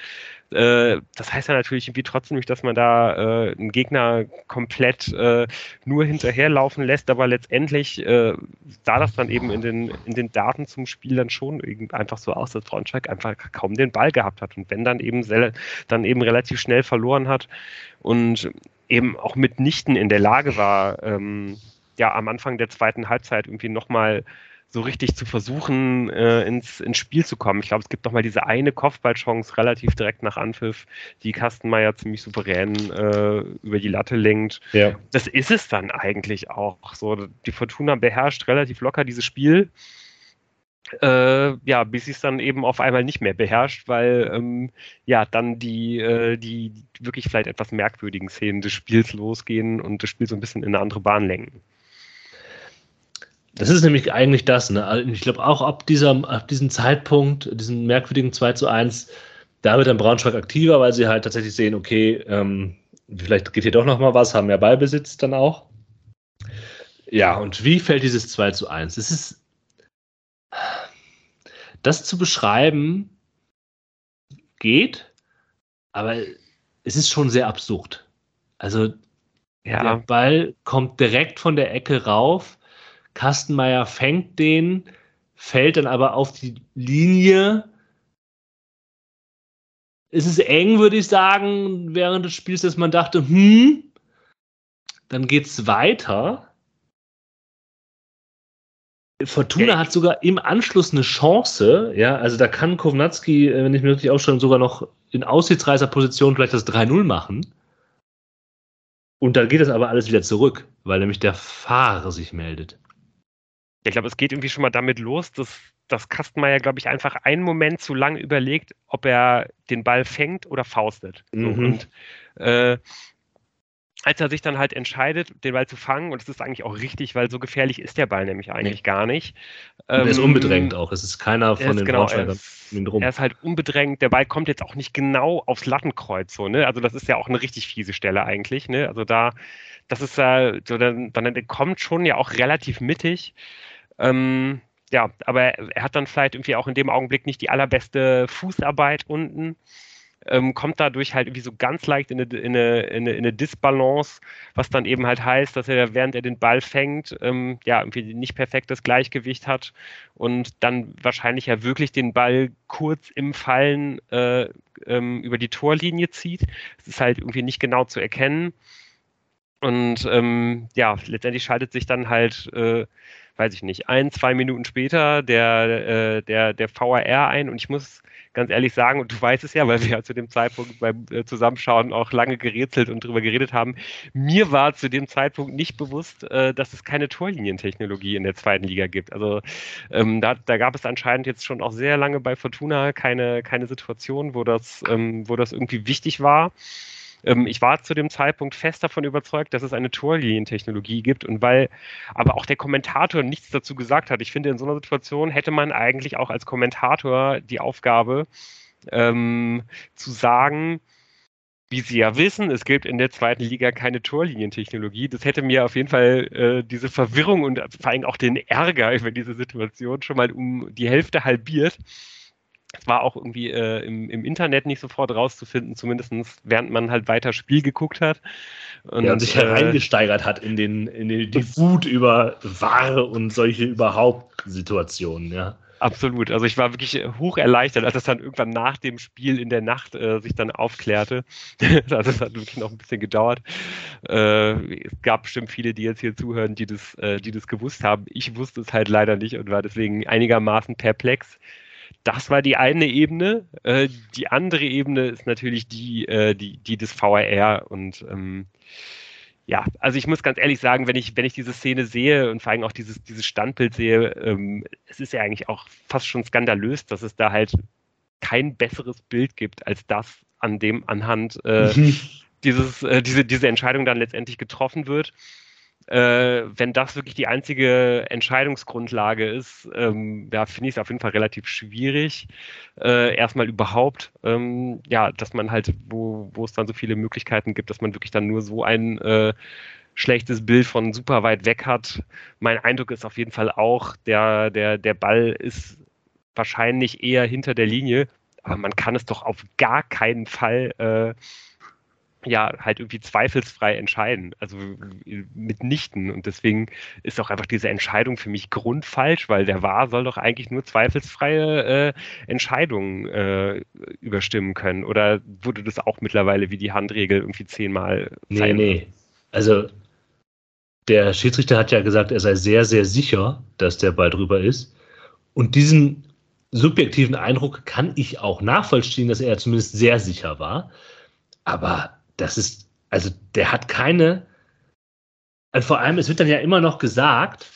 Äh, das heißt ja natürlich irgendwie trotzdem nicht, dass man da äh, einen Gegner komplett äh, nur hinterherlaufen lässt, aber letztendlich äh, sah das dann eben in den, in den Daten zum Spiel dann schon einfach so aus, dass Braunschweig einfach kaum den Ball gehabt hat. Und wenn dann eben dann eben relativ schnell verloren hat und eben auch mitnichten in der Lage war, ähm, ja am Anfang der zweiten Halbzeit irgendwie nochmal so richtig zu versuchen, äh, ins, ins Spiel zu kommen. Ich glaube, es gibt noch mal diese eine Kopfballchance relativ direkt nach Anpfiff, die Kastenmeier ziemlich souverän äh, über die Latte lenkt. Ja. Das ist es dann eigentlich auch. So, die Fortuna beherrscht relativ locker dieses Spiel. Äh, ja, bis sie es dann eben auf einmal nicht mehr beherrscht, weil ähm, ja dann die, äh, die wirklich vielleicht etwas merkwürdigen Szenen des Spiels losgehen und das Spiel so ein bisschen in eine andere Bahn lenken. Das ist nämlich eigentlich das. Ne? Also ich glaube auch ab, dieser, ab diesem Zeitpunkt, diesen merkwürdigen 2 zu 1, da wird dann Braunschweig aktiver, weil sie halt tatsächlich sehen, okay, ähm, vielleicht geht hier doch noch mal was, haben mehr Ballbesitz dann auch. Ja, und wie fällt dieses 2 zu 1? Es ist, das zu beschreiben geht, aber es ist schon sehr absurd. Also ja. der Ball kommt direkt von der Ecke rauf Kastenmeier fängt den, fällt dann aber auf die Linie. Es ist eng, würde ich sagen, während des Spiels, dass man dachte, hm, dann geht's weiter. Fortuna hat sogar im Anschluss eine Chance, ja, also da kann Kovnatski, äh, wenn ich mir richtig aufschreibe, sogar noch in Aussichtsreißer-Position vielleicht das 3-0 machen. Und dann geht das aber alles wieder zurück, weil nämlich der Fahrer sich meldet. Ich glaube, es geht irgendwie schon mal damit los, dass, dass Kastenmeier, glaube ich, einfach einen Moment zu lang überlegt, ob er den Ball fängt oder faustet. Mhm. So, und äh, als er sich dann halt entscheidet, den Ball zu fangen, und es ist eigentlich auch richtig, weil so gefährlich ist der Ball nämlich eigentlich nee. gar nicht. er ist ähm, unbedrängt auch. Es ist keiner von den genau, um drum. Er ist halt unbedrängt. Der Ball kommt jetzt auch nicht genau aufs Lattenkreuz. So, ne? Also das ist ja auch eine richtig fiese Stelle eigentlich. Ne? Also da, das ist ja, so, dann, dann kommt schon ja auch relativ mittig. Ähm, ja, aber er hat dann vielleicht irgendwie auch in dem Augenblick nicht die allerbeste Fußarbeit unten ähm, kommt dadurch halt irgendwie so ganz leicht in eine, in, eine, in, eine, in eine Disbalance, was dann eben halt heißt, dass er, während er den Ball fängt, ähm, ja, irgendwie nicht perfektes Gleichgewicht hat und dann wahrscheinlich ja wirklich den Ball kurz im Fallen äh, ähm, über die Torlinie zieht. Es ist halt irgendwie nicht genau zu erkennen. Und ähm, ja, letztendlich schaltet sich dann halt, äh, weiß ich nicht, ein, zwei Minuten später der, äh, der, der VAR ein. Und ich muss ganz ehrlich sagen, und du weißt es ja, weil wir ja zu dem Zeitpunkt beim äh, Zusammenschauen auch lange gerätselt und drüber geredet haben, mir war zu dem Zeitpunkt nicht bewusst, äh, dass es keine Torlinientechnologie in der zweiten Liga gibt. Also ähm, da, da, gab es anscheinend jetzt schon auch sehr lange bei Fortuna keine, keine Situation, wo das, ähm, wo das irgendwie wichtig war. Ähm, ich war zu dem Zeitpunkt fest davon überzeugt, dass es eine Torlinientechnologie gibt und weil aber auch der Kommentator nichts dazu gesagt hat. Ich finde, in so einer Situation hätte man eigentlich auch als Kommentator die Aufgabe ähm, zu sagen, wie Sie ja wissen, es gibt in der zweiten Liga keine Torlinientechnologie. Das hätte mir auf jeden Fall äh, diese Verwirrung und vor allem auch den Ärger über diese Situation schon mal um die Hälfte halbiert. Es war auch irgendwie äh, im, im, Internet nicht sofort rauszufinden, zumindest während man halt weiter Spiel geguckt hat. Und, ja, und sich hereingesteigert äh, hat in, den, in die, die Wut über Ware und solche überhaupt Situationen, ja. Absolut. Also ich war wirklich hoch erleichtert, als es dann irgendwann nach dem Spiel in der Nacht äh, sich dann aufklärte. also es hat wirklich noch ein bisschen gedauert. Äh, es gab bestimmt viele, die jetzt hier zuhören, die das, äh, die das gewusst haben. Ich wusste es halt leider nicht und war deswegen einigermaßen perplex. Das war die eine Ebene. Äh, die andere Ebene ist natürlich die, äh, die, die des VRR. Und ähm, ja, also ich muss ganz ehrlich sagen, wenn ich, wenn ich diese Szene sehe und vor allem auch dieses, dieses Standbild sehe, ähm, es ist ja eigentlich auch fast schon skandalös, dass es da halt kein besseres Bild gibt als das, an dem anhand äh, mhm. dieses, äh, diese, diese Entscheidung dann letztendlich getroffen wird äh, wenn das wirklich die einzige Entscheidungsgrundlage ist, ähm, ja, finde ich es auf jeden Fall relativ schwierig, äh, erstmal überhaupt, ähm, ja, dass man halt, wo, es dann so viele Möglichkeiten gibt, dass man wirklich dann nur so ein äh, schlechtes Bild von super weit weg hat. Mein Eindruck ist auf jeden Fall auch, der, der, der Ball ist wahrscheinlich eher hinter der Linie, aber man kann es doch auf gar keinen Fall äh, ja halt irgendwie zweifelsfrei entscheiden, also mitnichten. Und deswegen ist auch einfach diese Entscheidung für mich grundfalsch, weil der Wahr soll doch eigentlich nur zweifelsfreie äh, Entscheidungen äh, überstimmen können. Oder wurde das auch mittlerweile wie die Handregel irgendwie zehnmal? Nee, nee. Also der Schiedsrichter hat ja gesagt, er sei sehr, sehr sicher, dass der Ball drüber ist. Und diesen subjektiven Eindruck kann ich auch nachvollziehen, dass er zumindest sehr sicher war. Aber das ist, also der hat keine, also vor allem, es wird dann ja immer noch gesagt,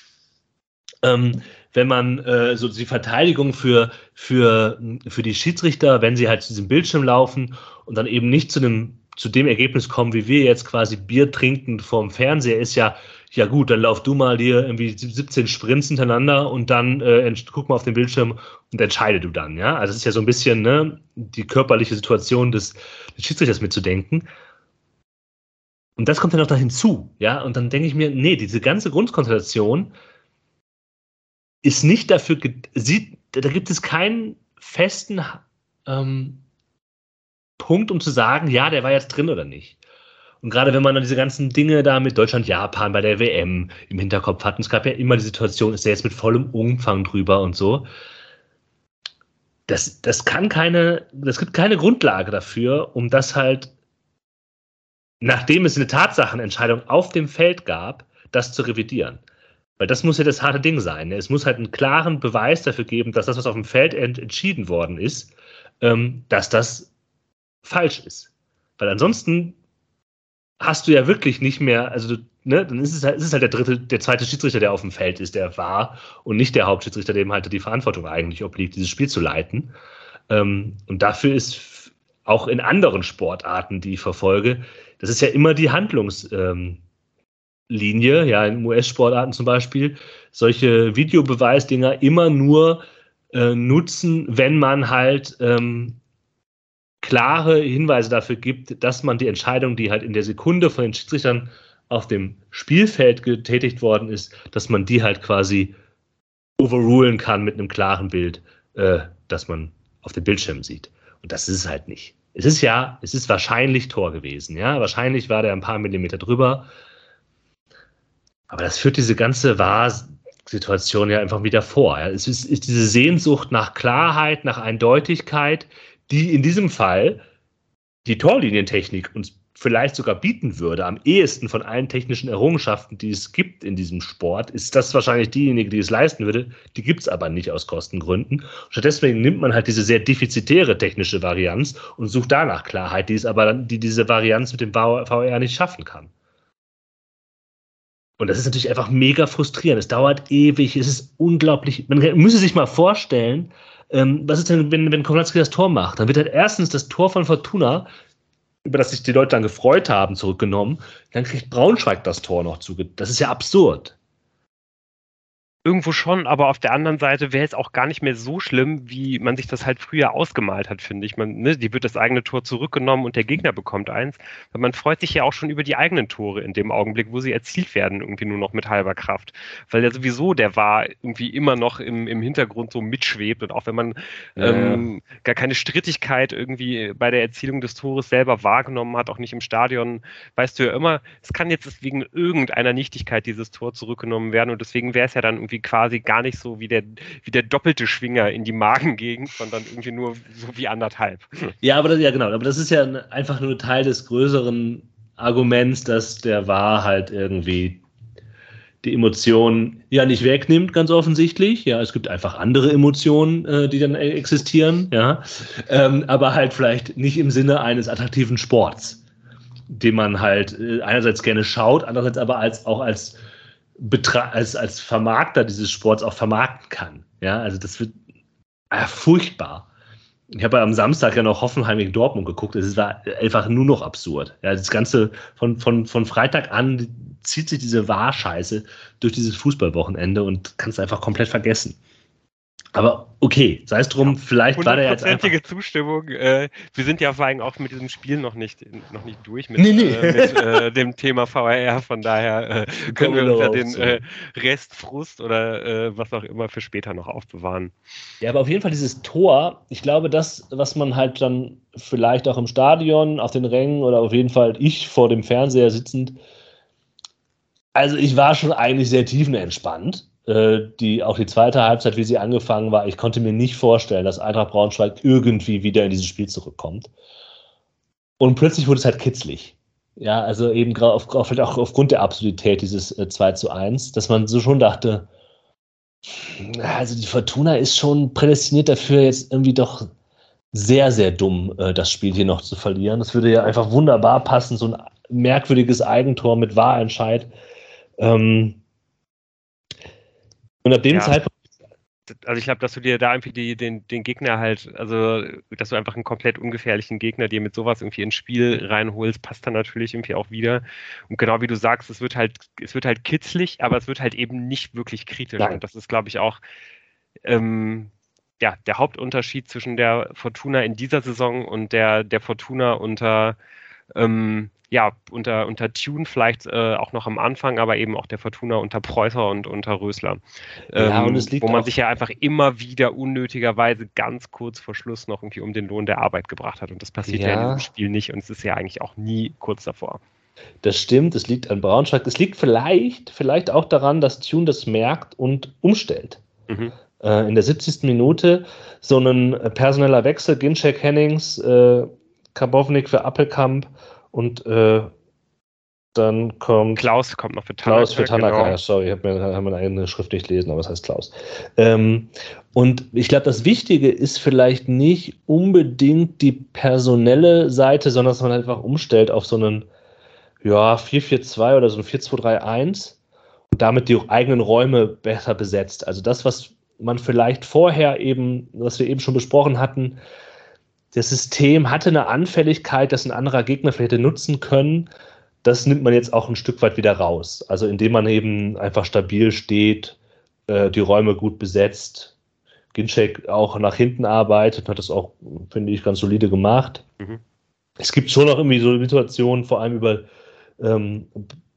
ähm, wenn man äh, so die Verteidigung für, für, für die Schiedsrichter, wenn sie halt zu diesem Bildschirm laufen und dann eben nicht zu einem zu dem Ergebnis kommen, wie wir jetzt quasi Bier trinken vorm Fernseher, ist ja, ja gut, dann lauf du mal hier irgendwie 17 Sprints hintereinander und dann äh, guck mal auf den Bildschirm und entscheide du dann, ja. Also es ist ja so ein bisschen ne, die körperliche Situation des, des Schiedsrichters mitzudenken. Und das kommt dann noch da hinzu, ja. Und dann denke ich mir, nee, diese ganze Grundkonstellation ist nicht dafür, sieht, da gibt es keinen festen ähm, Punkt, um zu sagen, ja, der war jetzt drin oder nicht. Und gerade wenn man dann diese ganzen Dinge da mit Deutschland, Japan bei der WM im Hinterkopf hat, und es gab ja immer die Situation, ist er jetzt mit vollem Umfang drüber und so. Das, das kann keine, das gibt keine Grundlage dafür, um das halt nachdem es eine Tatsachenentscheidung auf dem Feld gab, das zu revidieren. Weil das muss ja das harte Ding sein. Es muss halt einen klaren Beweis dafür geben, dass das, was auf dem Feld ent entschieden worden ist, ähm, dass das falsch ist. Weil ansonsten hast du ja wirklich nicht mehr, also ne, dann ist es, halt, ist es halt der dritte, der zweite Schiedsrichter, der auf dem Feld ist, der war und nicht der Hauptschiedsrichter, dem halt die Verantwortung eigentlich obliegt, dieses Spiel zu leiten. Ähm, und dafür ist auch in anderen Sportarten, die ich verfolge, Das ist ja immer die Handlungslinie, ähm, ja, in US-Sportarten zum Beispiel, solche Videobeweisdinger immer nur äh, nutzen, wenn man halt ähm, klare Hinweise dafür gibt, dass man die Entscheidung, die halt in der Sekunde von den Schiedsrichtern auf dem Spielfeld getätigt worden ist, dass man die halt quasi overrulen kann mit einem klaren Bild, äh, das man auf dem Bildschirm sieht. Und das ist es halt nicht. Es ist ja, es ist wahrscheinlich Tor gewesen, ja. Wahrscheinlich war der ein paar Millimeter drüber. Aber das führt diese ganze Wahrsituation ja einfach wieder vor. Ja. Es ist, ist diese Sehnsucht nach Klarheit, nach Eindeutigkeit, die in diesem Fall die Torlinientechnik uns vielleicht sogar bieten würde, am ehesten von allen technischen Errungenschaften, die es gibt in diesem Sport, ist das wahrscheinlich diejenige, die es leisten würde. Die gibt es aber nicht aus Kostengründen. Stattdessen nimmt man halt diese sehr defizitäre technische Varianz und sucht danach Klarheit, die es aber die diese Varianz mit dem VR nicht schaffen kann. Und das ist natürlich einfach mega frustrierend. Es dauert ewig, es ist unglaublich. Man müsse sich mal vorstellen, ähm, was ist denn, wenn, wenn Kownatski das Tor macht? Dann wird halt erstens das Tor von Fortuna über das sich die Leute dann gefreut haben, zurückgenommen. Dann kriegt Braunschweig das Tor noch zuge. Das ist ja absurd. Irgendwo schon, aber auf der anderen Seite wäre es auch gar nicht mehr so schlimm, wie man sich das halt früher ausgemalt hat, finde ich. Man, ne, die wird das eigene Tor zurückgenommen und der Gegner bekommt eins. Weil man freut sich ja auch schon über die eigenen Tore in dem Augenblick, wo sie erzielt werden, irgendwie nur noch mit halber Kraft. Weil ja sowieso der war irgendwie immer noch im, im Hintergrund so mitschwebt und auch wenn man ja. ähm, gar keine Strittigkeit irgendwie bei der Erzielung des Tores selber wahrgenommen hat, auch nicht im Stadion, weißt du ja immer, es kann jetzt wegen irgendeiner Nichtigkeit dieses Tor zurückgenommen werden und deswegen wäre es ja dann irgendwie irgendwie quasi gar nicht so wie der, wie der doppelte Schwinger in die Magengegend, sondern irgendwie nur so wie anderthalb. Ja, aber das, ja genau, aber das ist ja einfach nur Teil des größeren Arguments, dass der War halt irgendwie die Emotionen ja nicht wegnimmt, ganz offensichtlich. Ja, es gibt einfach andere Emotionen, äh, die dann existieren, ja. Ähm, aber halt vielleicht nicht im Sinne eines attraktiven Sports, den man halt äh, einerseits gerne schaut, andererseits aber als auch als als, als Vermarkter dieses Sports auch vermarkten kann. Ja, also das wird äh, furchtbar. Ich habe am Samstag ja noch Hoffenheim gegen Dortmund geguckt. Es war einfach nur noch absurd. Ja, das Ganze von, von, von Freitag an zieht sich diese Wahrscheiße durch dieses Fußballwochenende und kannst einfach komplett vergessen. Aber okay, sei es drum, vielleicht war der jetzt einfach... Zustimmung. Äh, wir sind ja vor allem auch mit diesem Spiel noch nicht, noch nicht durch mit, nee, nee. Äh, mit äh, dem Thema VRR. Von daher äh, können wir uns ja den äh, Restfrust oder äh, was auch immer für später noch aufbewahren. Ja, aber auf jeden Fall dieses Tor, ich glaube, das, was man halt dann vielleicht auch im Stadion, auf den Rängen oder auf jeden Fall ich vor dem Fernseher sitzend, also ich war schon eigentlich sehr tiefenentspannt die, auch die zweite Halbzeit, wie sie angefangen war, ich konnte mir nicht vorstellen, dass Eintracht Braunschweig irgendwie wieder in dieses Spiel zurückkommt. Und plötzlich wurde es halt kitzlig. Ja, also eben auf, auf, auch aufgrund der Absurdität dieses äh, 2 zu 1, dass man so schon dachte, also die Fortuna ist schon prädestiniert dafür, jetzt irgendwie doch sehr, sehr dumm, äh, das Spiel hier noch zu verlieren. Das würde ja einfach wunderbar passen, so ein merkwürdiges Eigentor mit Wahrentscheid. Ähm, und ab dem ja. Zeitpunkt. Also ich glaube, dass du dir da irgendwie die, den, den Gegner halt, also dass du einfach einen komplett ungefährlichen Gegner dir mit sowas irgendwie ins Spiel reinholst, passt dann natürlich irgendwie auch wieder. Und genau wie du sagst, es wird halt, es wird halt kitzlig, aber es wird halt eben nicht wirklich kritisch. Nein. Und das ist, glaube ich, auch ähm, ja, der Hauptunterschied zwischen der Fortuna in dieser Saison und der, der Fortuna unter ähm, ja, unter, unter Tune vielleicht äh, auch noch am Anfang, aber eben auch der Fortuna unter Preußer und unter Rösler. Ähm, ja, und es liegt wo man sich ja einfach immer wieder unnötigerweise ganz kurz vor Schluss noch irgendwie um den Lohn der Arbeit gebracht hat. Und das passiert ja, ja in diesem Spiel nicht und es ist ja eigentlich auch nie kurz davor. Das stimmt, es liegt an Braunschweig. Es liegt vielleicht, vielleicht auch daran, dass Tune das merkt und umstellt. Mhm. Äh, in der 70. Minute so ein personeller Wechsel, Ginchek Hennings, äh, Karbovnik für Appelkamp und äh, dann kommt. Klaus kommt noch für Tanaka. Klaus für Tanaka, genau. ja, sorry, ich habe mir hab meine eigene Schrift nicht lesen, aber es heißt Klaus. Ähm, und ich glaube, das Wichtige ist vielleicht nicht unbedingt die personelle Seite, sondern dass man einfach umstellt auf so einen ja, 4-4-2 oder so ein 4-2-3-1 und damit die eigenen Räume besser besetzt. Also das, was man vielleicht vorher eben, was wir eben schon besprochen hatten, das System hatte eine Anfälligkeit, das ein anderer Gegner vielleicht hätte nutzen können. Das nimmt man jetzt auch ein Stück weit wieder raus. Also indem man eben einfach stabil steht, äh, die Räume gut besetzt, Ginchek auch nach hinten arbeitet, hat das auch, finde ich, ganz solide gemacht. Mhm. Es gibt schon auch irgendwie so Situationen, vor allem über ähm,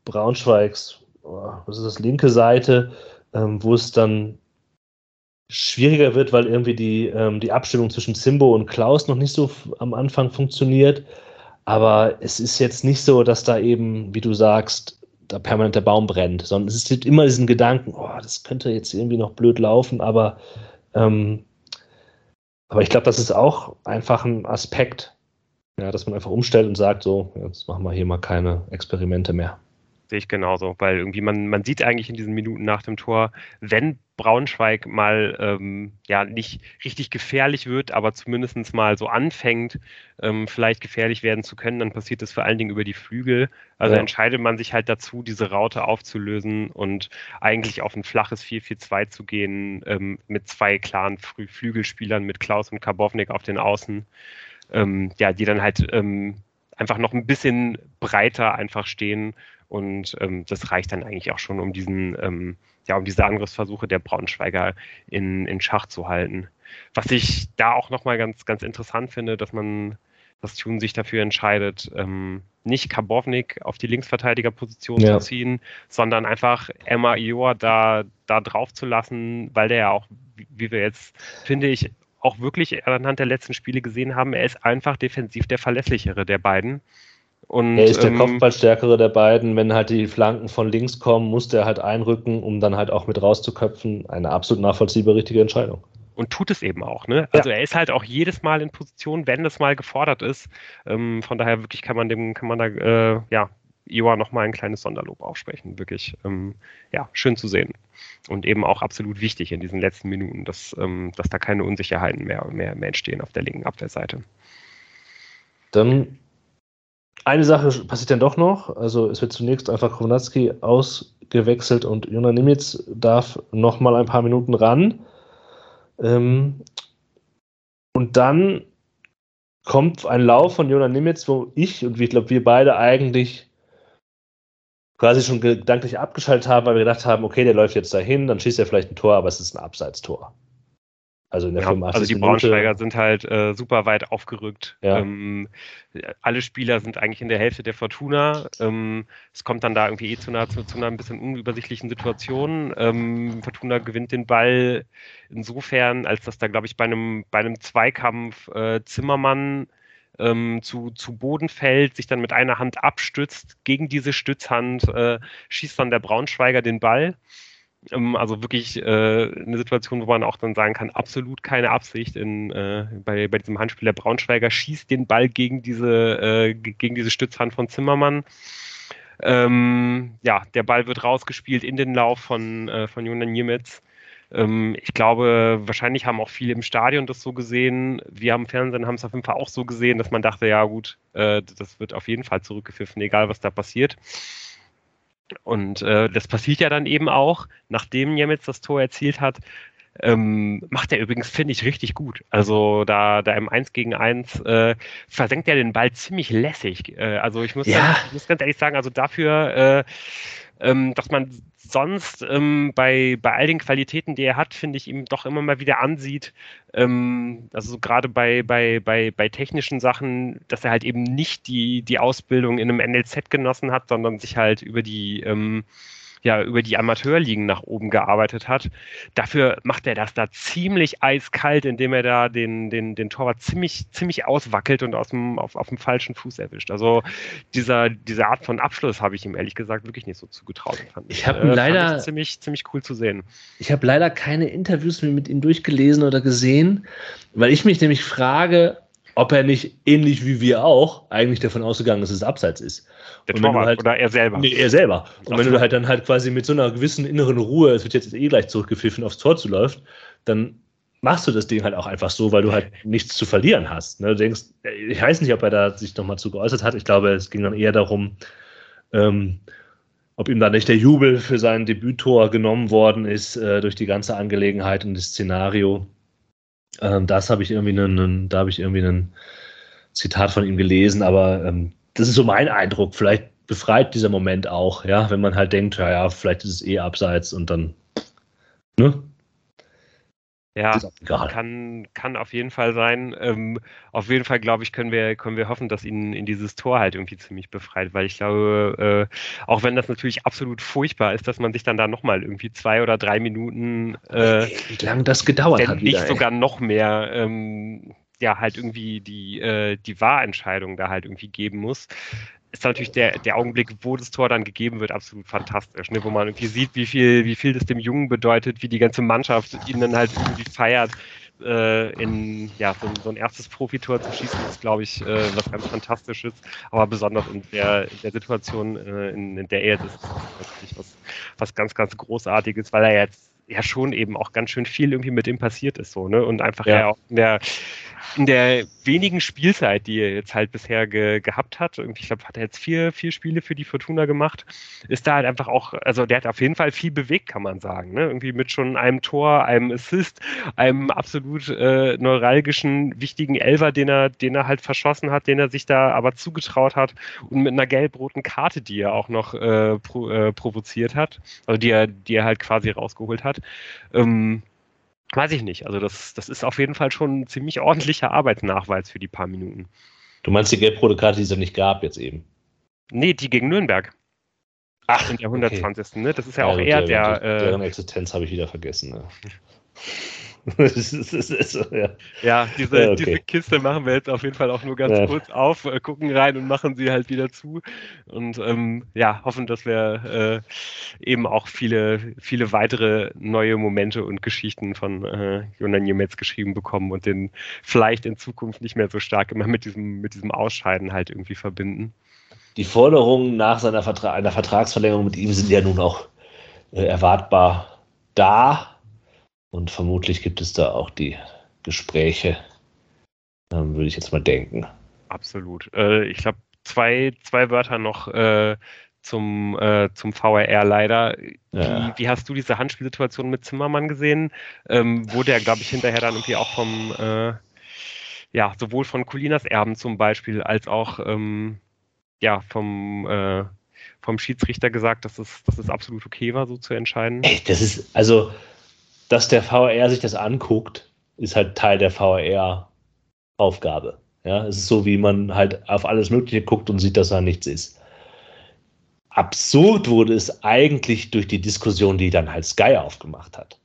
Braunschweigs, oh, was ist das, linke Seite, ähm, wo es dann schwieriger wird, weil irgendwie die, ähm, die Abstimmung zwischen Simbo und Klaus noch nicht so am Anfang funktioniert. Aber es ist jetzt nicht so, dass da eben, wie du sagst, da permanent der Baum brennt, sondern es gibt immer diesen Gedanken, oh, das könnte jetzt irgendwie noch blöd laufen, aber, ähm, aber ich glaube, das ist auch einfach ein Aspekt, ja, dass man einfach umstellt und sagt, so, jetzt machen wir hier mal keine Experimente mehr. Sehe ich genauso, weil irgendwie man, man sieht eigentlich in diesen Minuten nach dem Tor, wenn Braunschweig mal ähm, ja nicht richtig gefährlich wird, aber zumindest mal so anfängt, ähm, vielleicht gefährlich werden zu können, dann passiert das vor allen Dingen über die Flügel. Also ja. entscheidet man sich halt dazu, diese Raute aufzulösen und eigentlich auf ein flaches 4-4-2 zu gehen, ähm, mit zwei klaren Flügelspielern, mit Klaus und Karbovnik auf den Außen, ähm, ja, die dann halt ähm, einfach noch ein bisschen breiter einfach stehen und ähm, das reicht dann eigentlich auch schon, um diesen, ähm, ja, um diese Angriffsversuche der Braunschweiger in, in Schach zu halten. Was ich da auch nochmal ganz, ganz interessant finde, dass man, dass Thun sich dafür entscheidet, ähm, nicht Karbovnik auf die Linksverteidigerposition ja. zu ziehen, sondern einfach Emma Ior da, da drauf zu lassen, weil der ja auch, wie wir jetzt, finde ich, auch wirklich anhand der letzten Spiele gesehen haben, er ist einfach defensiv der verlässlichere der beiden. Und, er ist der ähm, Kopfballstärkere der beiden. Wenn halt die Flanken von links kommen, muss der halt einrücken, um dann halt auch mit rauszuköpfen. Eine absolut nachvollziehbare richtige Entscheidung. Und tut es eben auch. Ne? Also ja. er ist halt auch jedes Mal in Position, wenn das mal gefordert ist. Ähm, von daher wirklich kann man dem, kann man da äh, ja Iowa nochmal ein kleines Sonderlob aussprechen. Wirklich ähm, ja schön zu sehen und eben auch absolut wichtig in diesen letzten Minuten, dass, ähm, dass da keine Unsicherheiten mehr, mehr, mehr entstehen auf der linken Abwehrseite. Dann eine Sache passiert dann doch noch. Also es wird zunächst einfach Kownatski ausgewechselt und Jona Nimitz darf noch mal ein paar Minuten ran. Ähm, und dann kommt ein Lauf von Jona Nimitz, wo ich und ich glaube wir beide eigentlich quasi schon gedanklich abgeschaltet haben, weil wir gedacht haben, okay, der läuft jetzt dahin, dann schießt er vielleicht ein Tor, aber es ist ein Abseitstor. Also in der ja, 85. Also die Braunschweiger sind halt äh, super weit aufgerückt. Ja. Ähm, alle Spieler sind eigentlich in der Hälfte der Fortuna. Ähm, es kommt dann da irgendwie eh zu einer, zu, zu einer ein bisschen unübersichtlichen Situation. Ähm, Fortuna gewinnt den Ball insofern, als dass da, glaube ich, bei einem, bei einem Zweikampf äh, Zimmermann ähm, zu, zu Boden fällt, sich dann mit einer Hand abstützt. Gegen diese Stützhand äh, schießt dann der Braunschweiger den Ball. Ähm, also wirklich äh, eine Situation, wo man auch dann sagen kann, absolut keine Absicht in, äh, bei, bei diesem Handspiel. Der Braunschweiger schießt den Ball gegen diese, äh, gegen diese Stützhand von Zimmermann. Ähm, ja, der Ball wird rausgespielt in den Lauf von, äh, von Jonan Niemetz. Ähm, ich glaube, wahrscheinlich haben auch viele im Stadion das so gesehen. Wir am Fernsehen haben es auf jeden Fall auch so gesehen, dass man dachte, ja gut, äh, das wird auf jeden Fall zurückgepfiffen, egal was da passiert. Und äh, das passiert ja dann eben auch, nachdem Nemitz das Tor erzielt hat. Ähm, macht er übrigens, finde ich, richtig gut. Also da, da im 1 gegen 1 äh, versenkt er den Ball ziemlich lässig. Äh, also ich muss, ja. ganz, ich muss ganz ehrlich sagen, also dafür, äh, ähm, dass man sonst ähm, bei, bei all den Qualitäten, die er hat, finde ich, ihm doch immer mal wieder ansieht, ähm, also gerade bei, bei, bei, bei technischen Sachen, dass er halt eben nicht die, die Ausbildung in einem NLZ genossen hat, sondern sich halt über die ähm, ja über die Amateurligen nach oben gearbeitet hat. Dafür macht er das da ziemlich eiskalt, indem er da den, den, den Torwart ziemlich, ziemlich auswackelt und aus dem, auf, auf dem falschen Fuß erwischt. Also dieser, diese Art von Abschluss habe ich ihm ehrlich gesagt wirklich nicht so zugetraut. ich habe äh, leider ziemlich, ziemlich cool zu sehen. Ich habe leider keine Interviews mehr mit ihm durchgelesen oder gesehen, weil ich mich nämlich frage, ob er nicht ähnlich wie wir auch eigentlich davon ausgegangen ist, dass es abseits ist. Der Torwart halt, oder er selber? Nee, er selber. Und Ach wenn du halt dann halt quasi mit so einer gewissen inneren Ruhe, es wird jetzt eh gleich zurückgepfiffen, aufs Tor zu läuft, dann machst du das Ding halt auch einfach so, weil du halt nichts zu verlieren hast. Ne? Du denkst, ich weiß nicht, ob er da sich nochmal zu geäußert hat. Ich glaube, es ging dann eher darum, ähm, ob ihm da nicht der Jubel für sein Debüttor genommen worden ist äh, durch die ganze Angelegenheit und das Szenario. Ähm, das habe ich irgendwie einen, da habe ich irgendwie ein Zitat von ihm gelesen, aber ähm, das ist so mein Eindruck. Vielleicht befreit dieser Moment auch, ja, wenn man halt denkt, ja, ja, vielleicht ist es eh abseits und dann, ne? Ja, kann, kann auf jeden Fall sein. Ähm, auf jeden Fall, glaube ich, können wir, können wir hoffen, dass ihn in dieses Tor halt irgendwie ziemlich befreit, weil ich glaube, äh, auch wenn das natürlich absolut furchtbar ist, dass man sich dann da nochmal irgendwie zwei oder drei Minuten. Äh, Wie lange das gedauert hat. Wenn nicht wieder, sogar noch mehr. Ähm, ja, halt irgendwie die, äh, die Wahrentscheidung da halt irgendwie geben muss ist natürlich der, der Augenblick, wo das Tor dann gegeben wird, absolut fantastisch, ne? wo man irgendwie sieht, wie viel, wie viel das dem Jungen bedeutet, wie die ganze Mannschaft ihn dann halt irgendwie feiert. Äh, in ja, so, so, ein erstes Profitor zu schießen, ist, glaube ich, äh, was ganz Fantastisches. Aber besonders in der, in der Situation, äh, in, in, der er jetzt ist, ist natürlich was, was ganz, ganz Großartiges, weil er jetzt ja schon eben auch ganz schön viel irgendwie mit ihm passiert ist so, ne? Und einfach ja, ja auch in der in der wenigen Spielzeit, die er jetzt halt bisher ge gehabt hat, irgendwie, ich glaube, hat er jetzt vier, vier Spiele für die Fortuna gemacht, ist da halt einfach auch, also der hat auf jeden Fall viel bewegt, kann man sagen. Ne? Irgendwie mit schon einem Tor, einem Assist, einem absolut äh, neuralgischen, wichtigen Elver, den er, den er halt verschossen hat, den er sich da aber zugetraut hat und mit einer gelb-roten Karte, die er auch noch äh, pro, äh, provoziert hat, also die er, die er halt quasi rausgeholt hat. Ähm, Weiß ich nicht. Also das, das ist auf jeden Fall schon ein ziemlich ordentlicher Arbeitsnachweis für die paar Minuten. Du meinst die gelb-rote Karte, die es ja nicht gab jetzt eben? Nee, die gegen Nürnberg. Ach, in der 120. Okay. Ne? Das ist ja, ja auch eher der. der äh, deren Existenz habe ich wieder vergessen. Ne? ja. ja, diese, ja, okay. diese Kiste machen wir jetzt auf jeden Fall auch nur ganz ja. kurz auf, äh, gucken rein und machen sie halt wieder zu. Und ähm, ja, hoffen, dass wir äh, eben auch viele, viele weitere neue Momente und Geschichten von äh, Jonan Niemetz geschrieben bekommen und den vielleicht in Zukunft nicht mehr so stark immer mit diesem, mit diesem Ausscheiden halt irgendwie verbinden. Die Forderungen nach seiner Vertra einer Vertragsverlängerung mit ihm sind ja nun auch äh, erwartbar da und vermutlich gibt es da auch die Gespräche, ähm, würde ich jetzt mal denken. Absolut. Äh, ich glaube, zwei, zwei Wörter noch äh, zum, äh, zum VRR leider. Ja. Wie, wie, hast du diese Handspielsituation mit Zimmermann gesehen? Ähm, wurde er, glaube ich, hinterher dann irgendwie auch vom, äh, ja, sowohl von Colinas Erben zum Beispiel, als auch ähm, ja, vom, äh, vom Schiedsrichter gesagt, dass es, dass es absolut okay war, so zu entscheiden? Ey, das ist, also dass der VR sich das anguckt, ist halt Teil der VR-Aufgabe. Ja, es ist so, wie man halt auf alles Mögliche guckt und sieht, dass da nichts ist. Absurd wurde es eigentlich durch die Diskussion, die dann halt Sky aufgemacht hat.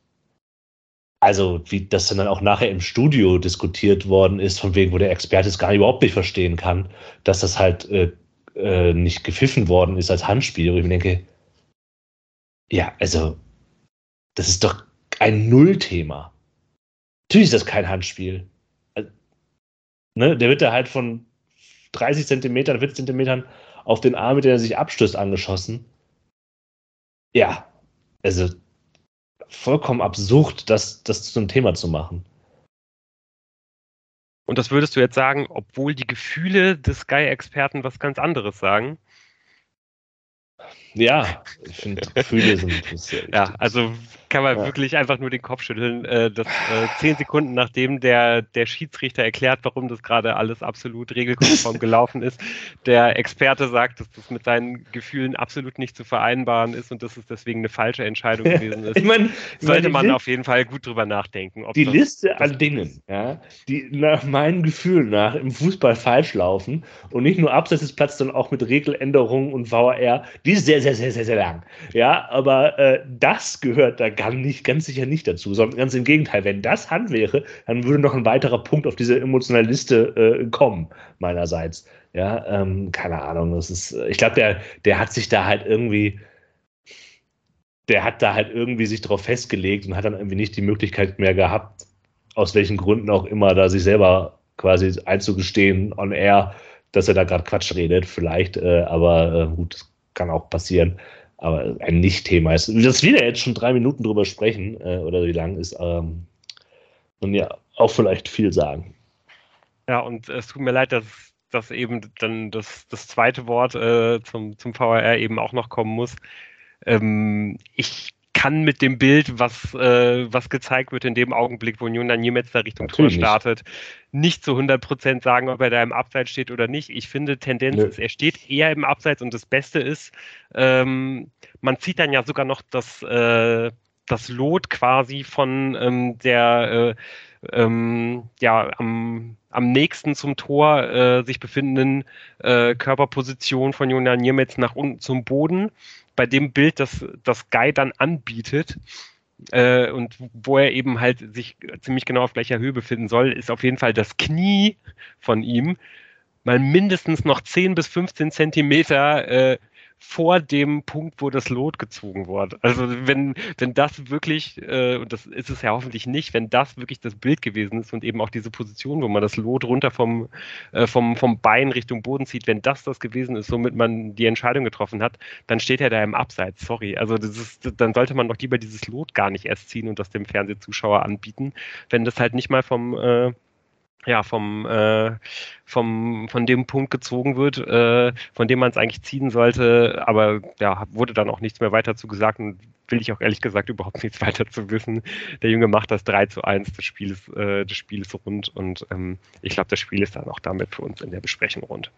Also, wie das dann auch nachher im Studio diskutiert worden ist, von wegen, wo der Experte es gar nicht, überhaupt nicht verstehen kann, dass das halt äh, äh, nicht gepfiffen worden ist als Handspiel. Und ich denke, ja, also, das ist doch ein Nullthema. Natürlich ist das kein Handspiel. Also, ne, der wird da halt von 30 Zentimetern, 40 Zentimetern auf den Arm, mit dem er sich abstößt, angeschossen. Ja, also vollkommen absurd, das, das zum Thema zu machen. Und das würdest du jetzt sagen, obwohl die Gefühle des Sky-Experten was ganz anderes sagen? Ja, ich finde, Gefühle sind. ja, also kann man ja. wirklich einfach nur den Kopf schütteln, äh, dass äh, zehn Sekunden nachdem der, der Schiedsrichter erklärt, warum das gerade alles absolut regelkonform gelaufen ist, der Experte sagt, dass das mit seinen Gefühlen absolut nicht zu vereinbaren ist und dass es deswegen eine falsche Entscheidung gewesen ist. ich mein, sollte man auf jeden Fall gut drüber nachdenken. die das, Liste das an Dingen, ja, die nach meinen Gefühlen nach im Fußball falsch laufen und nicht nur abseits des Platzes, sondern auch mit Regeländerungen und VAR, die ist sehr, sehr, sehr, sehr, sehr lang. Ja, aber äh, das gehört da gar nicht, ganz sicher nicht dazu, sondern ganz im Gegenteil. Wenn das Hand wäre, dann würde noch ein weiterer Punkt auf diese emotionale Liste äh, kommen, meinerseits. Ja, ähm, keine Ahnung. Das ist, ich glaube, der, der hat sich da halt irgendwie, der hat da halt irgendwie sich drauf festgelegt und hat dann irgendwie nicht die Möglichkeit mehr gehabt, aus welchen Gründen auch immer, da sich selber quasi einzugestehen on air, dass er da gerade Quatsch redet, vielleicht, äh, aber äh, gut, kann auch passieren aber ein Nicht-Thema ist. Dass wir da jetzt schon drei Minuten drüber sprechen, äh, oder wie lang ist, ähm, und ja, auch vielleicht viel sagen. Ja, und es tut mir leid, dass, dass eben dann das, das zweite Wort äh, zum, zum VRR eben auch noch kommen muss. Ähm, ich kann mit dem Bild, was, äh, was gezeigt wird in dem Augenblick, wo Jona Niemetz da Richtung Tor startet, nicht zu 100% sagen, ob er da im Abseits steht oder nicht. Ich finde, Tendenz Nö. ist, er steht eher im Abseits und das Beste ist, ähm, man zieht dann ja sogar noch das, äh, das Lot quasi von ähm, der äh, ähm, ja, am, am nächsten zum Tor äh, sich befindenden äh, Körperposition von Jona Niemetz nach unten zum Boden bei dem Bild, das, das Guy dann anbietet, äh, und wo er eben halt sich ziemlich genau auf gleicher Höhe befinden soll, ist auf jeden Fall das Knie von ihm. Mal mindestens noch 10 bis 15 Zentimeter äh, vor dem Punkt, wo das Lot gezogen wurde. Also wenn, wenn das wirklich, äh, und das ist es ja hoffentlich nicht, wenn das wirklich das Bild gewesen ist und eben auch diese Position, wo man das Lot runter vom, äh, vom, vom Bein Richtung Boden zieht, wenn das das gewesen ist, womit man die Entscheidung getroffen hat, dann steht er da im Abseits. Sorry. Also das ist, dann sollte man doch lieber dieses Lot gar nicht erst ziehen und das dem Fernsehzuschauer anbieten, wenn das halt nicht mal vom äh, ja, vom, äh, vom, von dem Punkt gezogen wird, äh, von dem man es eigentlich ziehen sollte, aber ja, wurde dann auch nichts mehr weiter zu gesagt und will ich auch ehrlich gesagt überhaupt nichts weiter zu wissen. Der Junge macht das 3 zu 1 des Spieles, äh, des Spieles rund und ähm, ich glaube, das Spiel ist dann auch damit für uns in der Besprechung rund.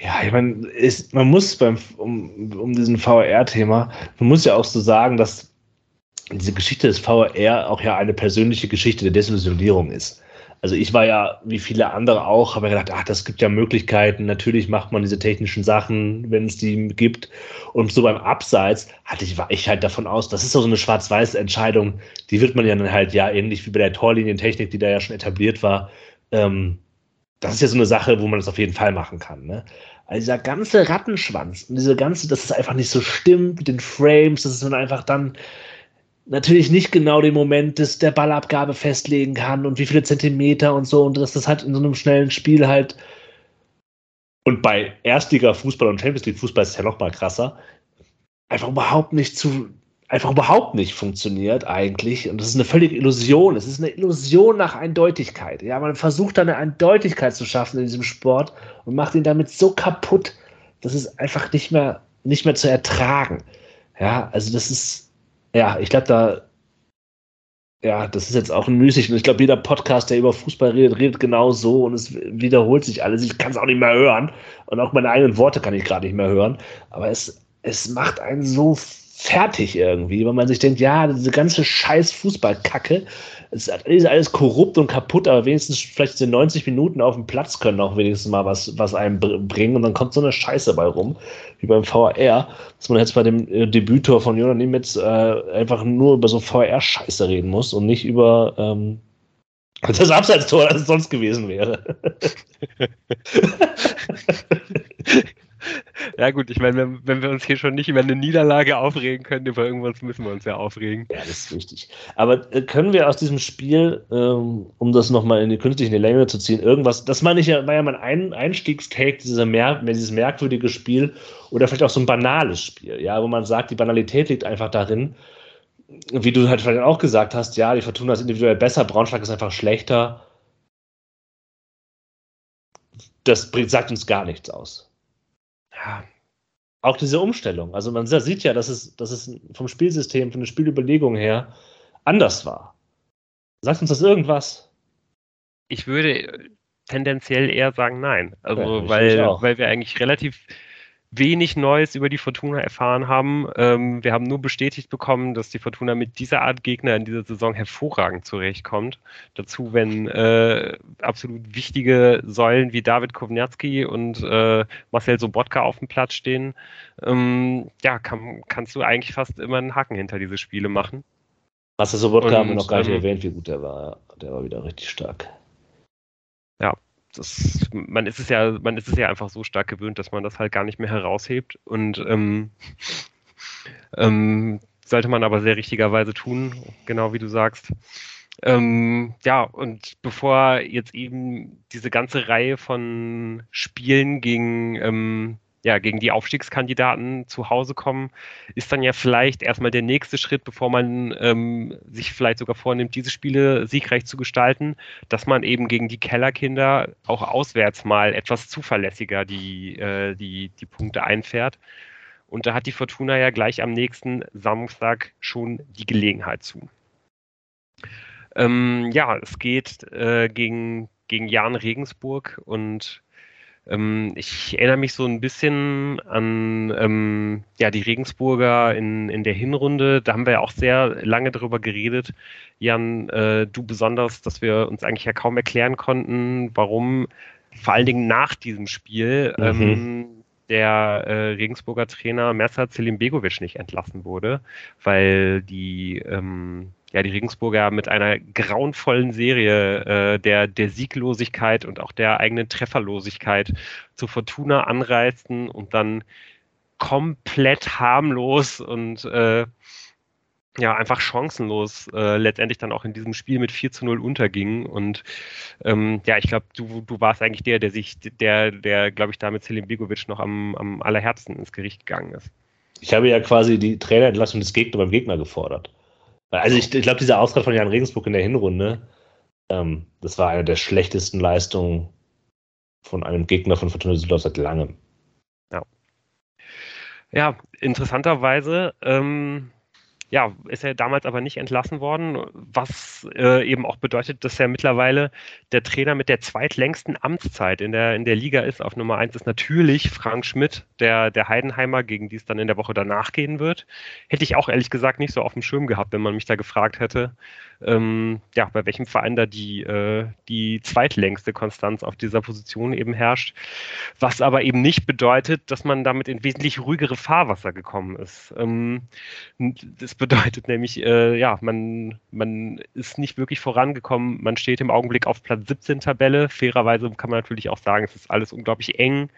Ja, ich meine, man muss beim, um, um diesen VR-Thema, man muss ja auch so sagen, dass diese Geschichte des VR auch ja eine persönliche Geschichte der Desillusionierung ist also ich war ja, wie viele andere auch, habe gedacht, ach, das gibt ja Möglichkeiten. Natürlich macht man diese technischen Sachen, wenn es die gibt. Und so beim Abseits hatte ich, war ich halt davon aus, das ist so eine Schwarz-Weiß-Entscheidung, die wird man ja dann halt ja ähnlich wie bei der Torlinientechnik, die da ja schon etabliert war. Ähm, das ist ja so eine Sache, wo man das auf jeden Fall machen kann. Ne? Also dieser ganze Rattenschwanz und diese ganze, dass es einfach nicht so stimmt mit den Frames, dass man einfach dann natürlich nicht genau den Moment des, der Ballabgabe festlegen kann und wie viele Zentimeter und so und dass das halt in so einem schnellen Spiel halt und bei Erstliga-Fußball und Champions League-Fußball ist es ja noch mal krasser, einfach überhaupt nicht zu, einfach überhaupt nicht funktioniert eigentlich und das ist eine völlige Illusion. Es ist eine Illusion nach Eindeutigkeit. Ja, man versucht da eine Eindeutigkeit zu schaffen in diesem Sport und macht ihn damit so kaputt, dass es einfach nicht mehr, nicht mehr zu ertragen. Ja, also das ist, ja, ich glaube, da, ja, das ist jetzt auch ein müßig. Und ich glaube, jeder Podcast, der über Fußball redet, redet genau so und es wiederholt sich alles. Ich kann es auch nicht mehr hören. Und auch meine eigenen Worte kann ich gerade nicht mehr hören. Aber es, es macht einen so fertig irgendwie, weil man sich denkt, ja, diese ganze scheiß Fußballkacke, es ist alles korrupt und kaputt, aber wenigstens vielleicht diese 90 Minuten auf dem Platz können auch wenigstens mal was, was einem bringen und dann kommt so eine Scheiße bei rum, wie beim VR, dass man jetzt bei dem äh, Debütor von Jonas Niemetz äh, einfach nur über so VR-Scheiße reden muss und nicht über ähm, das Abseitstor, das es sonst gewesen wäre. Ja gut, ich meine, wenn, wir uns hier schon nicht über eine Niederlage aufregen können, über irgendwas müssen wir uns ja aufregen. Ja, das ist richtig. Aber äh, können wir aus diesem Spiel, ähm, um das nochmal in die künstliche Länge zu ziehen, irgendwas, das meine ich ja, war ja mein ein Einstiegstake, dieser Mer dieses merkwürdige Spiel oder vielleicht auch so ein banales Spiel, ja, wo man sagt, die Banalität liegt einfach darin, wie du halt vielleicht auch gesagt hast, ja, die Fortuna ist individuell besser, Braunschweig ist einfach schlechter. Das sagt uns gar nichts aus ja, auch diese Umstellung. Also man sieht ja, dass es, dass es vom Spielsystem, von der Spielüberlegung her anders war. Sagt uns das irgendwas? Ich würde tendenziell eher sagen nein. Also ja, weil, weil wir eigentlich relativ wenig Neues über die Fortuna erfahren haben. Ähm, wir haben nur bestätigt bekommen, dass die Fortuna mit dieser Art Gegner in dieser Saison hervorragend zurechtkommt. Dazu, wenn äh, absolut wichtige Säulen wie David Kovnatski und äh, Marcel Sobotka auf dem Platz stehen, ähm, ja, kann, kannst du eigentlich fast immer einen Haken hinter diese Spiele machen. Marcel Sobotka haben wir noch gar nicht ähm, erwähnt, wie gut der war. Der war wieder richtig stark. Ja, das, man ist es ja, man ist es ja einfach so stark gewöhnt, dass man das halt gar nicht mehr heraushebt. Und ähm, ähm, sollte man aber sehr richtigerweise tun, genau wie du sagst. Ähm, ja, und bevor jetzt eben diese ganze Reihe von Spielen gegen ja, gegen die Aufstiegskandidaten zu Hause kommen, ist dann ja vielleicht erstmal der nächste Schritt, bevor man ähm, sich vielleicht sogar vornimmt, diese Spiele siegreich zu gestalten, dass man eben gegen die Kellerkinder auch auswärts mal etwas zuverlässiger die, äh, die, die Punkte einfährt. Und da hat die Fortuna ja gleich am nächsten Samstag schon die Gelegenheit zu. Ähm, ja, es geht äh, gegen, gegen Jan Regensburg und ähm, ich erinnere mich so ein bisschen an ähm, ja, die Regensburger in, in der Hinrunde. Da haben wir ja auch sehr lange darüber geredet. Jan, äh, du besonders, dass wir uns eigentlich ja kaum erklären konnten, warum vor allen Dingen nach diesem Spiel mhm. ähm, der äh, Regensburger Trainer Mersa Begovic nicht entlassen wurde, weil die ähm, ja, die Regensburger mit einer grauenvollen Serie äh, der, der Sieglosigkeit und auch der eigenen Trefferlosigkeit zu Fortuna anreisten und dann komplett harmlos und äh, ja, einfach chancenlos äh, letztendlich dann auch in diesem Spiel mit 4 zu 0 unterging. Und ähm, ja, ich glaube, du, du warst eigentlich der, der sich, der, der, glaube ich, da mit Selim Begovic noch am, am allerherzen ins Gericht gegangen ist. Ich habe ja quasi die Trainerentlassung des Gegner beim Gegner gefordert. Also ich, ich glaube, dieser Auftritt von Jan Regensburg in der Hinrunde, ähm, das war eine der schlechtesten Leistungen von einem Gegner von Fortuna Düsseldorf seit langem. Ja. Ja, interessanterweise ähm, ja, ist er damals aber nicht entlassen worden, was äh, eben auch bedeutet, dass er mittlerweile der Trainer mit der zweitlängsten Amtszeit in der, in der Liga ist. Auf Nummer eins ist natürlich Frank Schmidt, der, der Heidenheimer, gegen die es dann in der Woche danach gehen wird. Hätte ich auch ehrlich gesagt nicht so auf dem Schirm gehabt, wenn man mich da gefragt hätte, ähm, ja, bei welchem Verein da die, äh, die zweitlängste Konstanz auf dieser Position eben herrscht. Was aber eben nicht bedeutet, dass man damit in wesentlich ruhigere Fahrwasser gekommen ist. Ähm, das bedeutet nämlich, äh, ja, man, man ist nicht wirklich vorangekommen. Man steht im Augenblick auf Platz 17 Tabelle. Fairerweise kann man natürlich auch sagen, es ist alles unglaublich eng.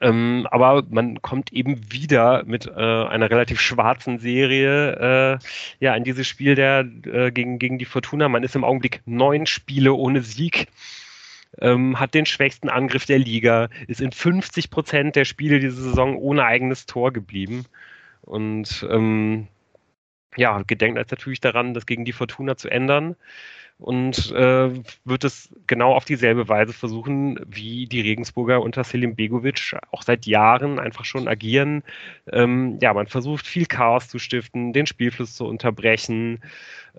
Ähm, aber man kommt eben wieder mit äh, einer relativ schwarzen Serie äh, ja in dieses Spiel der äh, gegen, gegen die Fortuna. Man ist im Augenblick neun Spiele ohne Sieg. Ähm, hat den schwächsten Angriff der Liga, ist in 50 Prozent der Spiele diese Saison ohne eigenes Tor geblieben. Und ähm, ja, gedenkt als natürlich daran, das gegen die Fortuna zu ändern und äh, wird es genau auf dieselbe Weise versuchen, wie die Regensburger unter Selim Begovic auch seit Jahren einfach schon agieren. Ähm, ja, man versucht viel Chaos zu stiften, den Spielfluss zu unterbrechen,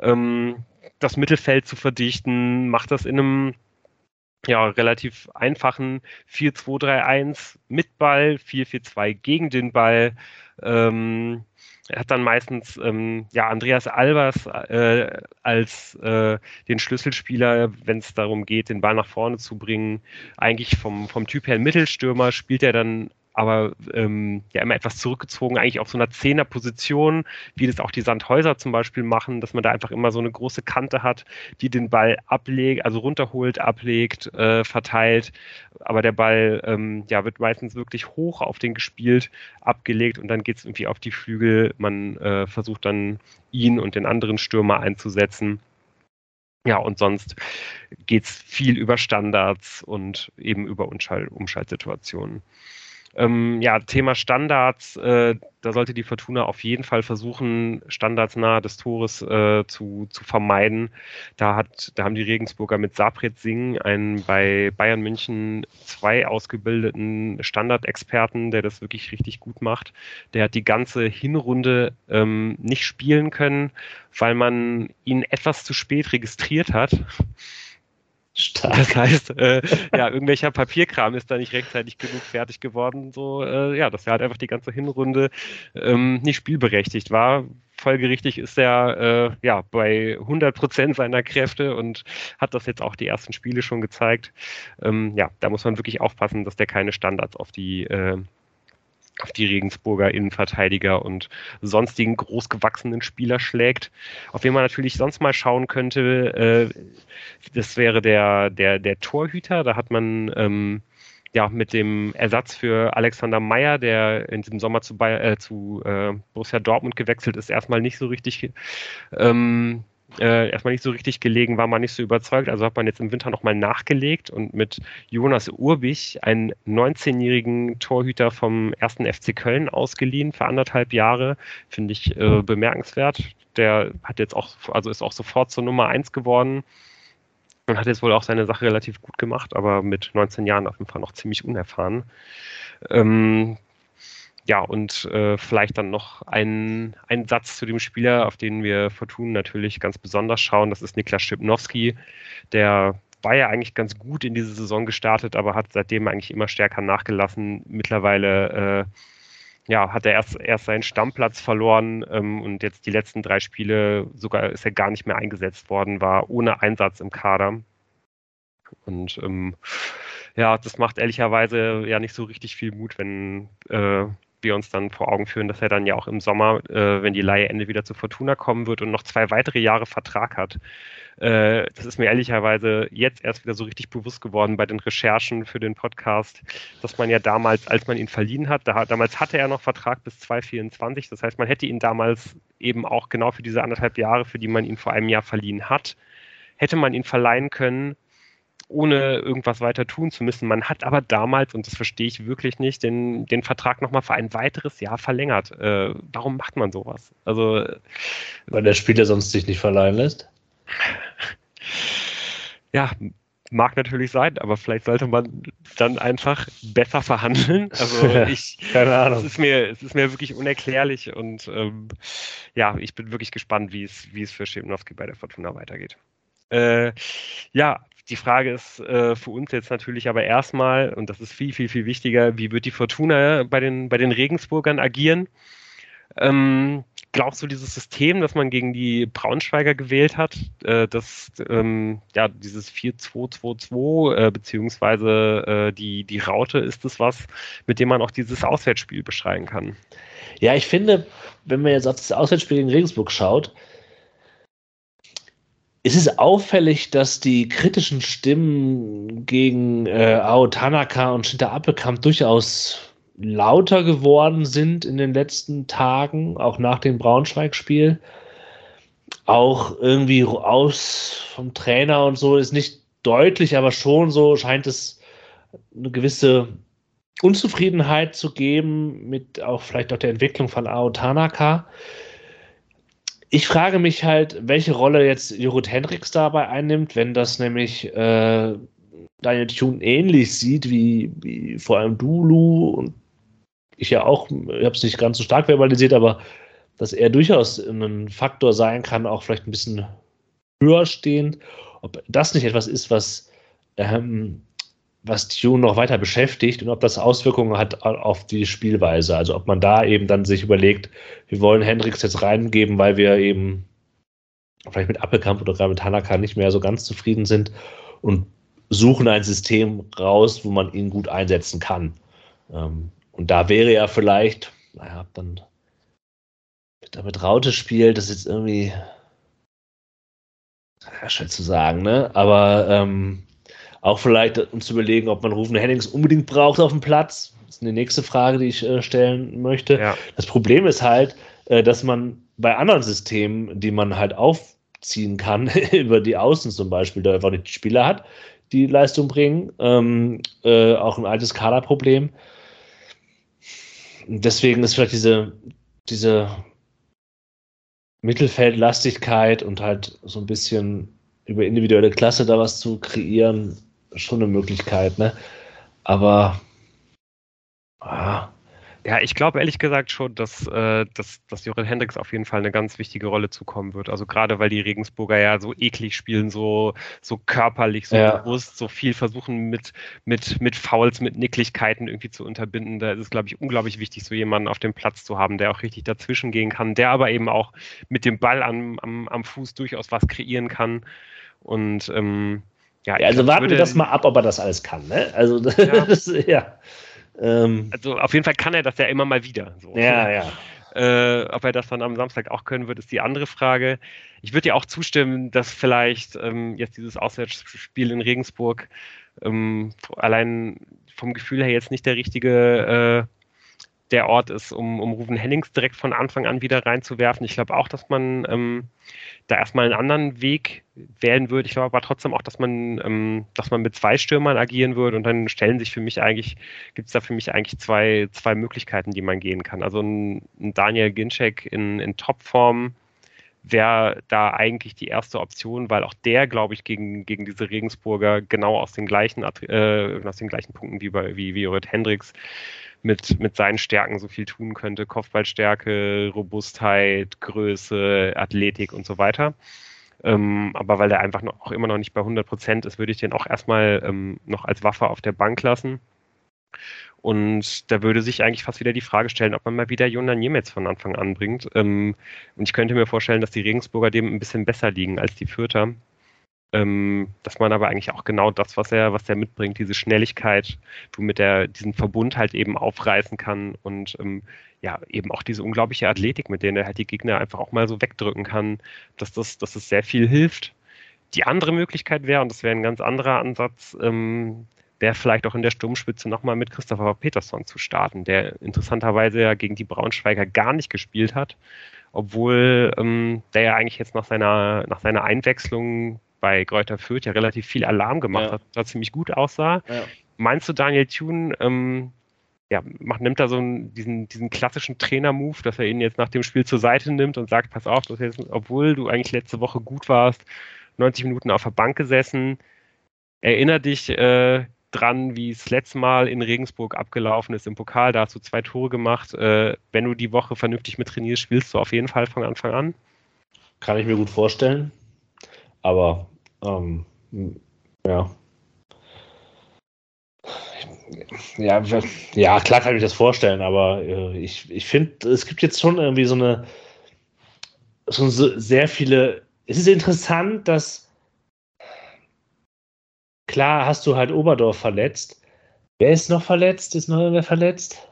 ähm, das Mittelfeld zu verdichten, macht das in einem ja, relativ einfachen 4-2-3-1 mit Ball, 4-4-2 gegen den Ball. Ähm, er hat dann meistens ähm, ja, Andreas Albers äh, als äh, den Schlüsselspieler, wenn es darum geht, den Ball nach vorne zu bringen. Eigentlich vom, vom Typ her Mittelstürmer spielt er dann aber ähm, ja immer etwas zurückgezogen, eigentlich auf so einer Zehnerposition, wie das auch die Sandhäuser zum Beispiel machen, dass man da einfach immer so eine große Kante hat, die den Ball ablegt, also runterholt, ablegt, äh, verteilt. Aber der Ball ähm, ja, wird meistens wirklich hoch auf den gespielt, abgelegt und dann geht es irgendwie auf die Flügel. Man äh, versucht dann ihn und den anderen Stürmer einzusetzen. Ja, und sonst geht es viel über Standards und eben über Umschalt Umschaltsituationen. Ähm, ja, Thema Standards, äh, da sollte die Fortuna auf jeden Fall versuchen, Standards nahe des Tores äh, zu, zu vermeiden. Da, hat, da haben die Regensburger mit Sapret Singh einen bei Bayern München zwei ausgebildeten Standardexperten, der das wirklich richtig gut macht. Der hat die ganze Hinrunde ähm, nicht spielen können, weil man ihn etwas zu spät registriert hat. Stark. Das heißt, äh, ja, irgendwelcher Papierkram ist da nicht rechtzeitig genug fertig geworden, so, äh, ja, dass er halt einfach die ganze Hinrunde ähm, nicht spielberechtigt war. Folgerichtig ist er äh, ja bei 100 Prozent seiner Kräfte und hat das jetzt auch die ersten Spiele schon gezeigt. Ähm, ja, da muss man wirklich aufpassen, dass der keine Standards auf die äh, auf die Regensburger Innenverteidiger und sonstigen großgewachsenen Spieler schlägt. Auf wen man natürlich sonst mal schauen könnte, äh, das wäre der, der, der Torhüter. Da hat man ähm, ja mit dem Ersatz für Alexander Meyer, der in diesem Sommer zu, Bayer, äh, zu äh, Borussia Dortmund gewechselt ist, erstmal nicht so richtig ähm, äh, erstmal nicht so richtig gelegen, war man nicht so überzeugt. Also hat man jetzt im Winter nochmal nachgelegt und mit Jonas Urbich einen 19-jährigen Torhüter vom ersten FC Köln ausgeliehen für anderthalb Jahre. Finde ich äh, bemerkenswert. Der hat jetzt auch, also ist auch sofort zur Nummer eins geworden und hat jetzt wohl auch seine Sache relativ gut gemacht, aber mit 19 Jahren auf jeden Fall noch ziemlich unerfahren. Ähm, ja, und äh, vielleicht dann noch ein, ein Satz zu dem Spieler, auf den wir Fortuna natürlich ganz besonders schauen. Das ist Niklas Schipnowski. Der war ja eigentlich ganz gut in diese Saison gestartet, aber hat seitdem eigentlich immer stärker nachgelassen. Mittlerweile äh, ja, hat er erst, erst seinen Stammplatz verloren ähm, und jetzt die letzten drei Spiele sogar ist er gar nicht mehr eingesetzt worden, war ohne Einsatz im Kader. Und ähm, ja, das macht ehrlicherweise ja nicht so richtig viel Mut, wenn äh, wir uns dann vor Augen führen, dass er dann ja auch im Sommer, äh, wenn die Leihe Ende wieder zu Fortuna kommen wird und noch zwei weitere Jahre Vertrag hat. Äh, das ist mir ehrlicherweise jetzt erst wieder so richtig bewusst geworden bei den Recherchen für den Podcast, dass man ja damals, als man ihn verliehen hat, da, damals hatte er noch Vertrag bis 2024. Das heißt, man hätte ihn damals eben auch genau für diese anderthalb Jahre, für die man ihn vor einem Jahr verliehen hat, hätte man ihn verleihen können ohne irgendwas weiter tun zu müssen. Man hat aber damals, und das verstehe ich wirklich nicht, den, den Vertrag nochmal für ein weiteres Jahr verlängert. Äh, warum macht man sowas? Also, Weil der Spieler sonst sich nicht verleihen lässt? Ja, mag natürlich sein, aber vielleicht sollte man dann einfach besser verhandeln. Also ich, keine Ahnung. Es ist mir, es ist mir wirklich unerklärlich und ähm, ja, ich bin wirklich gespannt, wie es, wie es für Schemnowski bei der Fortuna weitergeht. Äh, ja, die Frage ist äh, für uns jetzt natürlich aber erstmal, und das ist viel, viel, viel wichtiger, wie wird die Fortuna bei den, bei den Regensburgern agieren? Ähm, glaubst du, dieses System, das man gegen die Braunschweiger gewählt hat, äh, das, ähm, ja, dieses 4-2-2-2, äh, beziehungsweise äh, die, die Raute, ist es was, mit dem man auch dieses Auswärtsspiel beschreiben kann? Ja, ich finde, wenn man jetzt auf das Auswärtsspiel gegen Regensburg schaut, es ist auffällig, dass die kritischen Stimmen gegen äh, Ao Tanaka und Shinta Appelkamp durchaus lauter geworden sind in den letzten Tagen, auch nach dem Braunschweig-Spiel. Auch irgendwie aus vom Trainer und so ist nicht deutlich, aber schon so scheint es eine gewisse Unzufriedenheit zu geben mit auch vielleicht auch der Entwicklung von Ao Tanaka. Ich frage mich halt, welche Rolle jetzt Jorut Hendricks dabei einnimmt, wenn das nämlich äh, Daniel Thune ähnlich sieht wie, wie vor allem Dulu und ich ja auch, ich habe es nicht ganz so stark verbalisiert, aber dass er durchaus ein Faktor sein kann, auch vielleicht ein bisschen höher stehend. Ob das nicht etwas ist, was ähm, was Tune noch weiter beschäftigt und ob das Auswirkungen hat auf die Spielweise. Also ob man da eben dann sich überlegt, wir wollen Hendrix jetzt reingeben, weil wir eben vielleicht mit Appelkamp oder gerade mit Hanaka nicht mehr so ganz zufrieden sind und suchen ein System raus, wo man ihn gut einsetzen kann. Ähm, und da wäre ja vielleicht, naja, dann damit Raute spielt, das ist jetzt irgendwie ja, schwer zu sagen, ne? Aber ähm, auch vielleicht uns zu überlegen, ob man Rufen Hennings unbedingt braucht auf dem Platz. Das ist eine nächste Frage, die ich äh, stellen möchte. Ja. Das Problem ist halt, äh, dass man bei anderen Systemen, die man halt aufziehen kann, über die Außen zum Beispiel, da einfach nicht die Spieler hat, die Leistung bringen. Ähm, äh, auch ein altes Kaderproblem. Deswegen ist vielleicht diese, diese Mittelfeldlastigkeit und halt so ein bisschen über individuelle Klasse da was zu kreieren, schon eine Möglichkeit, ne? Aber ah. ja, ich glaube ehrlich gesagt schon, dass, äh, dass, dass Jorin Hendricks auf jeden Fall eine ganz wichtige Rolle zukommen wird. Also gerade weil die Regensburger ja so eklig spielen, so, so körperlich, so ja. bewusst, so viel versuchen mit, mit, mit Fouls, mit Nicklichkeiten irgendwie zu unterbinden. Da ist es, glaube ich, unglaublich wichtig, so jemanden auf dem Platz zu haben, der auch richtig dazwischen gehen kann, der aber eben auch mit dem Ball am, am, am Fuß durchaus was kreieren kann. Und ähm, ja, also warten wir das mal ab, ob er das alles kann. Ne? Also, ja. das, ja. Ähm. also auf jeden Fall kann er das ja immer mal wieder. So. Ja, ja. Äh, ob er das dann am Samstag auch können wird, ist die andere Frage. Ich würde dir auch zustimmen, dass vielleicht ähm, jetzt dieses Auswärtsspiel in Regensburg ähm, allein vom Gefühl her jetzt nicht der richtige äh, der Ort ist, um, um Ruven Hennings direkt von Anfang an wieder reinzuwerfen. Ich glaube auch, dass man ähm, da erstmal einen anderen Weg wählen würde. Ich glaube aber trotzdem auch, dass man, ähm, dass man mit zwei Stürmern agieren würde und dann stellen sich für mich eigentlich, gibt es da für mich eigentlich zwei, zwei Möglichkeiten, die man gehen kann. Also ein, ein Daniel Ginczek in, in Topform wäre da eigentlich die erste Option, weil auch der, glaube ich, gegen, gegen diese Regensburger genau aus den gleichen, äh, aus den gleichen Punkten wie bei wie, wie Jorrit Hendricks mit, mit seinen Stärken so viel tun könnte. Kopfballstärke, Robustheit, Größe, Athletik und so weiter. Ähm, aber weil er einfach noch, auch immer noch nicht bei 100 Prozent ist, würde ich den auch erstmal ähm, noch als Waffe auf der Bank lassen. Und da würde sich eigentlich fast wieder die Frage stellen, ob man mal wieder Jonas Niemetz von Anfang an bringt. Ähm, und ich könnte mir vorstellen, dass die Regensburger dem ein bisschen besser liegen als die Fürther. Ähm, dass man aber eigentlich auch genau das, was er, was er mitbringt, diese Schnelligkeit, du mit der, diesen Verbund halt eben aufreißen kann und ähm, ja, eben auch diese unglaubliche Athletik, mit der er halt die Gegner einfach auch mal so wegdrücken kann, dass das, dass das sehr viel hilft. Die andere Möglichkeit wäre, und das wäre ein ganz anderer Ansatz, ähm, wäre vielleicht auch in der Sturmspitze nochmal mit Christopher Peterson zu starten, der interessanterweise ja gegen die Braunschweiger gar nicht gespielt hat, obwohl ähm, der ja eigentlich jetzt nach seiner, nach seiner Einwechslung bei Kräuter Fürth ja relativ viel Alarm gemacht ja. hat, da ziemlich gut aussah. Ja. Meinst du, Daniel Thune ähm, ja, macht, nimmt da so einen, diesen, diesen klassischen Trainer-Move, dass er ihn jetzt nach dem Spiel zur Seite nimmt und sagt, pass auf, jetzt, obwohl du eigentlich letzte Woche gut warst, 90 Minuten auf der Bank gesessen, erinner dich äh, dran, wie es letztes Mal in Regensburg abgelaufen ist im Pokal, da hast du zwei Tore gemacht. Äh, wenn du die Woche vernünftig mit trainierst, spielst du auf jeden Fall von Anfang an. Kann ich mir gut vorstellen. Aber ähm, ja. Ja, ja, klar kann ich mir das vorstellen, aber äh, ich, ich finde, es gibt jetzt schon irgendwie so eine schon so sehr viele. Es ist interessant, dass klar hast du halt Oberdorf verletzt. Wer ist noch verletzt? Ist noch irgendwer verletzt?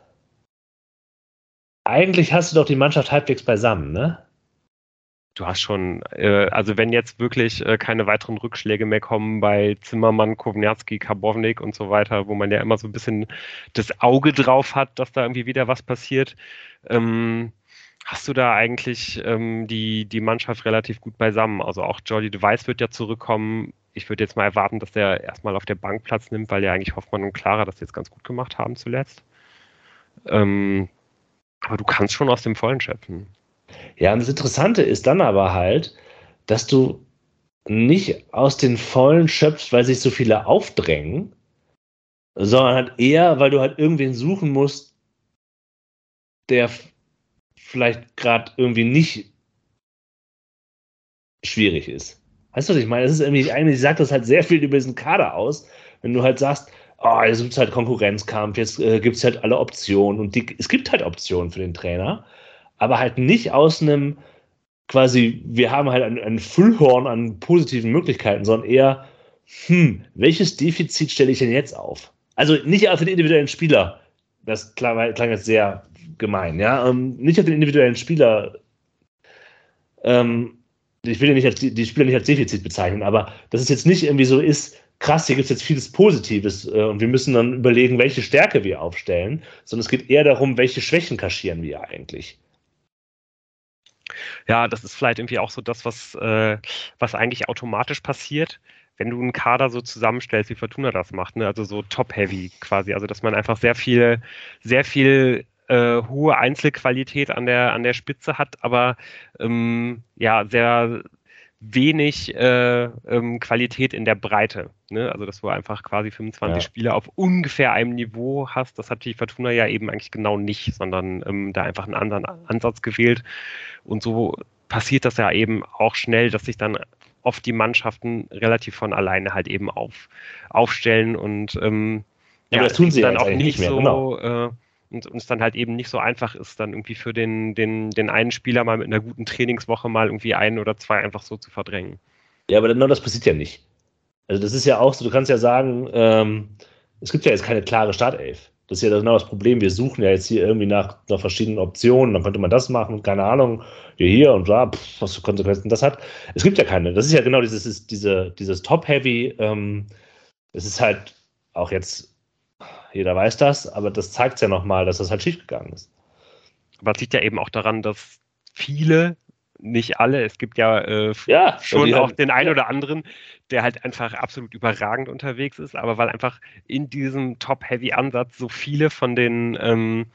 Eigentlich hast du doch die Mannschaft halbwegs beisammen, ne? Du hast schon, äh, also wenn jetzt wirklich äh, keine weiteren Rückschläge mehr kommen bei Zimmermann, Kowniatski, Karbovnik und so weiter, wo man ja immer so ein bisschen das Auge drauf hat, dass da irgendwie wieder was passiert, ähm, hast du da eigentlich ähm, die, die Mannschaft relativ gut beisammen. Also auch Jordi Device wird ja zurückkommen. Ich würde jetzt mal erwarten, dass der erstmal auf der Bank Platz nimmt, weil ja eigentlich Hoffmann und Clara das jetzt ganz gut gemacht haben zuletzt. Ähm, aber du kannst schon aus dem Vollen schöpfen. Ja, und das Interessante ist dann aber halt, dass du nicht aus den Vollen schöpfst, weil sich so viele aufdrängen, sondern halt eher, weil du halt irgendwen suchen musst, der vielleicht gerade irgendwie nicht schwierig ist. Weißt du, was ich meine? Das ist irgendwie, eigentlich sagt das halt sehr viel über diesen Kader aus, wenn du halt sagst, oh, jetzt gibt es halt Konkurrenzkampf, jetzt äh, gibt es halt alle Optionen und die, es gibt halt Optionen für den Trainer aber halt nicht aus einem quasi, wir haben halt ein, ein Füllhorn an positiven Möglichkeiten, sondern eher, hm, welches Defizit stelle ich denn jetzt auf? Also nicht auf den individuellen Spieler, das klang, klang jetzt sehr gemein, ja, ähm, nicht auf den individuellen Spieler, ähm, ich will ja nicht als, die Spieler nicht als Defizit bezeichnen, aber dass es jetzt nicht irgendwie so ist, krass, hier gibt es jetzt vieles Positives äh, und wir müssen dann überlegen, welche Stärke wir aufstellen, sondern es geht eher darum, welche Schwächen kaschieren wir eigentlich. Ja, das ist vielleicht irgendwie auch so das, was, äh, was eigentlich automatisch passiert, wenn du einen Kader so zusammenstellst, wie Fortuna das macht, ne? also so top-heavy quasi, also dass man einfach sehr viel, sehr viel äh, hohe Einzelqualität an der, an der Spitze hat, aber ähm, ja, sehr wenig äh, ähm, Qualität in der Breite. Ne? Also, dass du einfach quasi 25 ja. Spieler auf ungefähr einem Niveau hast, das hat die Fortuna ja eben eigentlich genau nicht, sondern ähm, da einfach einen anderen Ansatz gewählt. Und so passiert das ja eben auch schnell, dass sich dann oft die Mannschaften relativ von alleine halt eben auf, aufstellen und ähm, ja, ja das tun sie dann auch nicht mehr, so. Genau. Äh, und es dann halt eben nicht so einfach ist, dann irgendwie für den, den, den einen Spieler mal mit einer guten Trainingswoche mal irgendwie ein oder zwei einfach so zu verdrängen. Ja, aber genau das passiert ja nicht. Also das ist ja auch so, du kannst ja sagen, ähm, es gibt ja jetzt keine klare Startelf. Das ist ja genau das Problem. Wir suchen ja jetzt hier irgendwie nach, nach verschiedenen Optionen. Dann könnte man das machen, keine Ahnung, hier, hier und da, pff, was für Konsequenzen das hat. Es gibt ja keine. Das ist ja genau dieses, diese, dieses Top-Heavy. Ähm, es ist halt auch jetzt jeder weiß das, aber das zeigt ja nochmal, dass das halt schiefgegangen ist. Aber es liegt ja eben auch daran, dass viele, nicht alle, es gibt ja, äh, ja schon auch den einen ja. oder anderen, der halt einfach absolut überragend unterwegs ist, aber weil einfach in diesem Top-Heavy-Ansatz so viele von den ähm,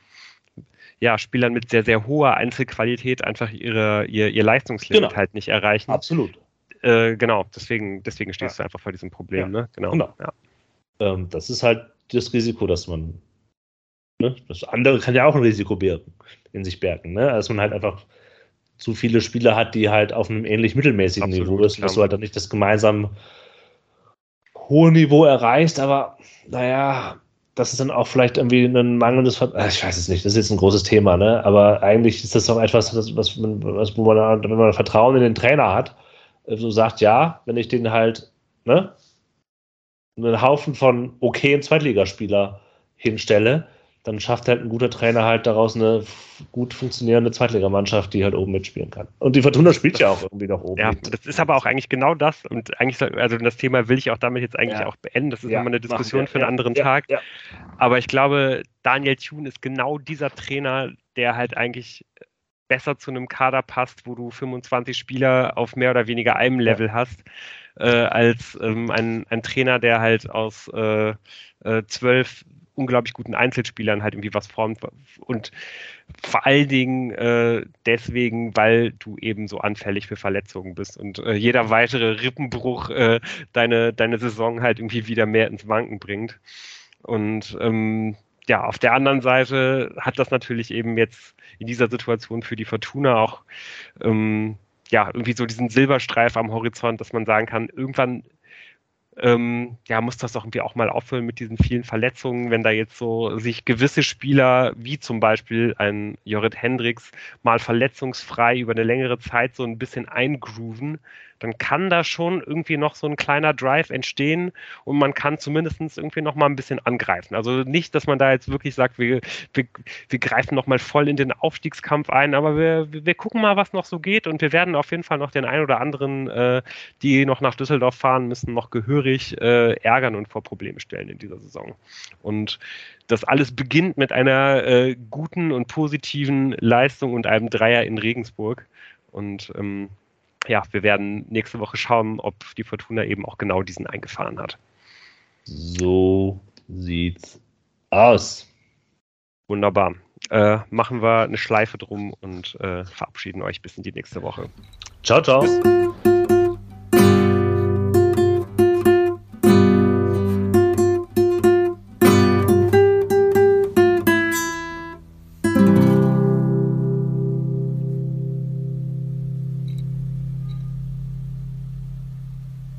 ja, Spielern mit sehr, sehr hoher Einzelqualität einfach ihre, ihr, ihr Leistungslimit genau. halt nicht erreichen. Absolut. Äh, genau, deswegen, deswegen stehst ja. du einfach vor diesem Problem. Ja. Ne? Genau. genau. Ja. Ähm, das ist halt das Risiko, dass man. Ne? Das andere kann ja auch ein Risiko bergen, in sich bergen. Ne? Dass man halt einfach zu viele Spieler hat, die halt auf einem ähnlich mittelmäßigen Absolut, Niveau ist, dass du halt dann nicht das gemeinsam hohe Niveau erreichst, aber naja, das ist dann auch vielleicht irgendwie ein mangelndes Ver äh, ich weiß es nicht, das ist jetzt ein großes Thema, ne? Aber eigentlich ist das doch etwas, was, was, was wo man, wenn man Vertrauen in den Trainer hat, äh, so sagt, ja, wenn ich den halt, ne, einen Haufen von okayen Zweitligaspieler hinstelle, dann schafft halt ein guter Trainer halt daraus eine gut funktionierende Zweitligamannschaft, die halt oben mitspielen kann. Und die Fortuna spielt ja auch irgendwie noch oben. Ja, das ist aber auch eigentlich genau das. Und eigentlich, also das Thema will ich auch damit jetzt eigentlich ja. auch beenden. Das ist ja, nochmal eine Diskussion für einen anderen Tag. Aber ich glaube, Daniel Thune ist genau dieser Trainer, der halt eigentlich besser zu einem Kader passt, wo du 25 Spieler auf mehr oder weniger einem Level hast, äh, als ähm, ein, ein Trainer, der halt aus äh, äh, zwölf unglaublich guten Einzelspielern halt irgendwie was formt und vor allen Dingen äh, deswegen, weil du eben so anfällig für Verletzungen bist und äh, jeder weitere Rippenbruch äh, deine, deine Saison halt irgendwie wieder mehr ins Wanken bringt. Und ähm, ja, auf der anderen Seite hat das natürlich eben jetzt in dieser Situation für die Fortuna auch ähm, ja irgendwie so diesen Silberstreif am Horizont, dass man sagen kann, irgendwann ähm, ja, muss das doch irgendwie auch mal auffüllen mit diesen vielen Verletzungen, wenn da jetzt so sich gewisse Spieler, wie zum Beispiel ein Jorrit Hendricks, mal verletzungsfrei über eine längere Zeit so ein bisschen eingrooven, dann kann da schon irgendwie noch so ein kleiner Drive entstehen und man kann zumindest irgendwie noch mal ein bisschen angreifen. Also nicht, dass man da jetzt wirklich sagt, wir, wir, wir greifen noch mal voll in den Aufstiegskampf ein, aber wir, wir gucken mal, was noch so geht und wir werden auf jeden Fall noch den einen oder anderen, äh, die noch nach Düsseldorf fahren müssen, noch gehörig äh, ärgern und vor Probleme stellen in dieser Saison. Und das alles beginnt mit einer äh, guten und positiven Leistung und einem Dreier in Regensburg. Und ähm, ja, wir werden nächste Woche schauen, ob die Fortuna eben auch genau diesen eingefahren hat. So sieht's aus. Wunderbar. Äh, machen wir eine Schleife drum und äh, verabschieden euch bis in die nächste Woche. Ciao, ciao. Tschüss.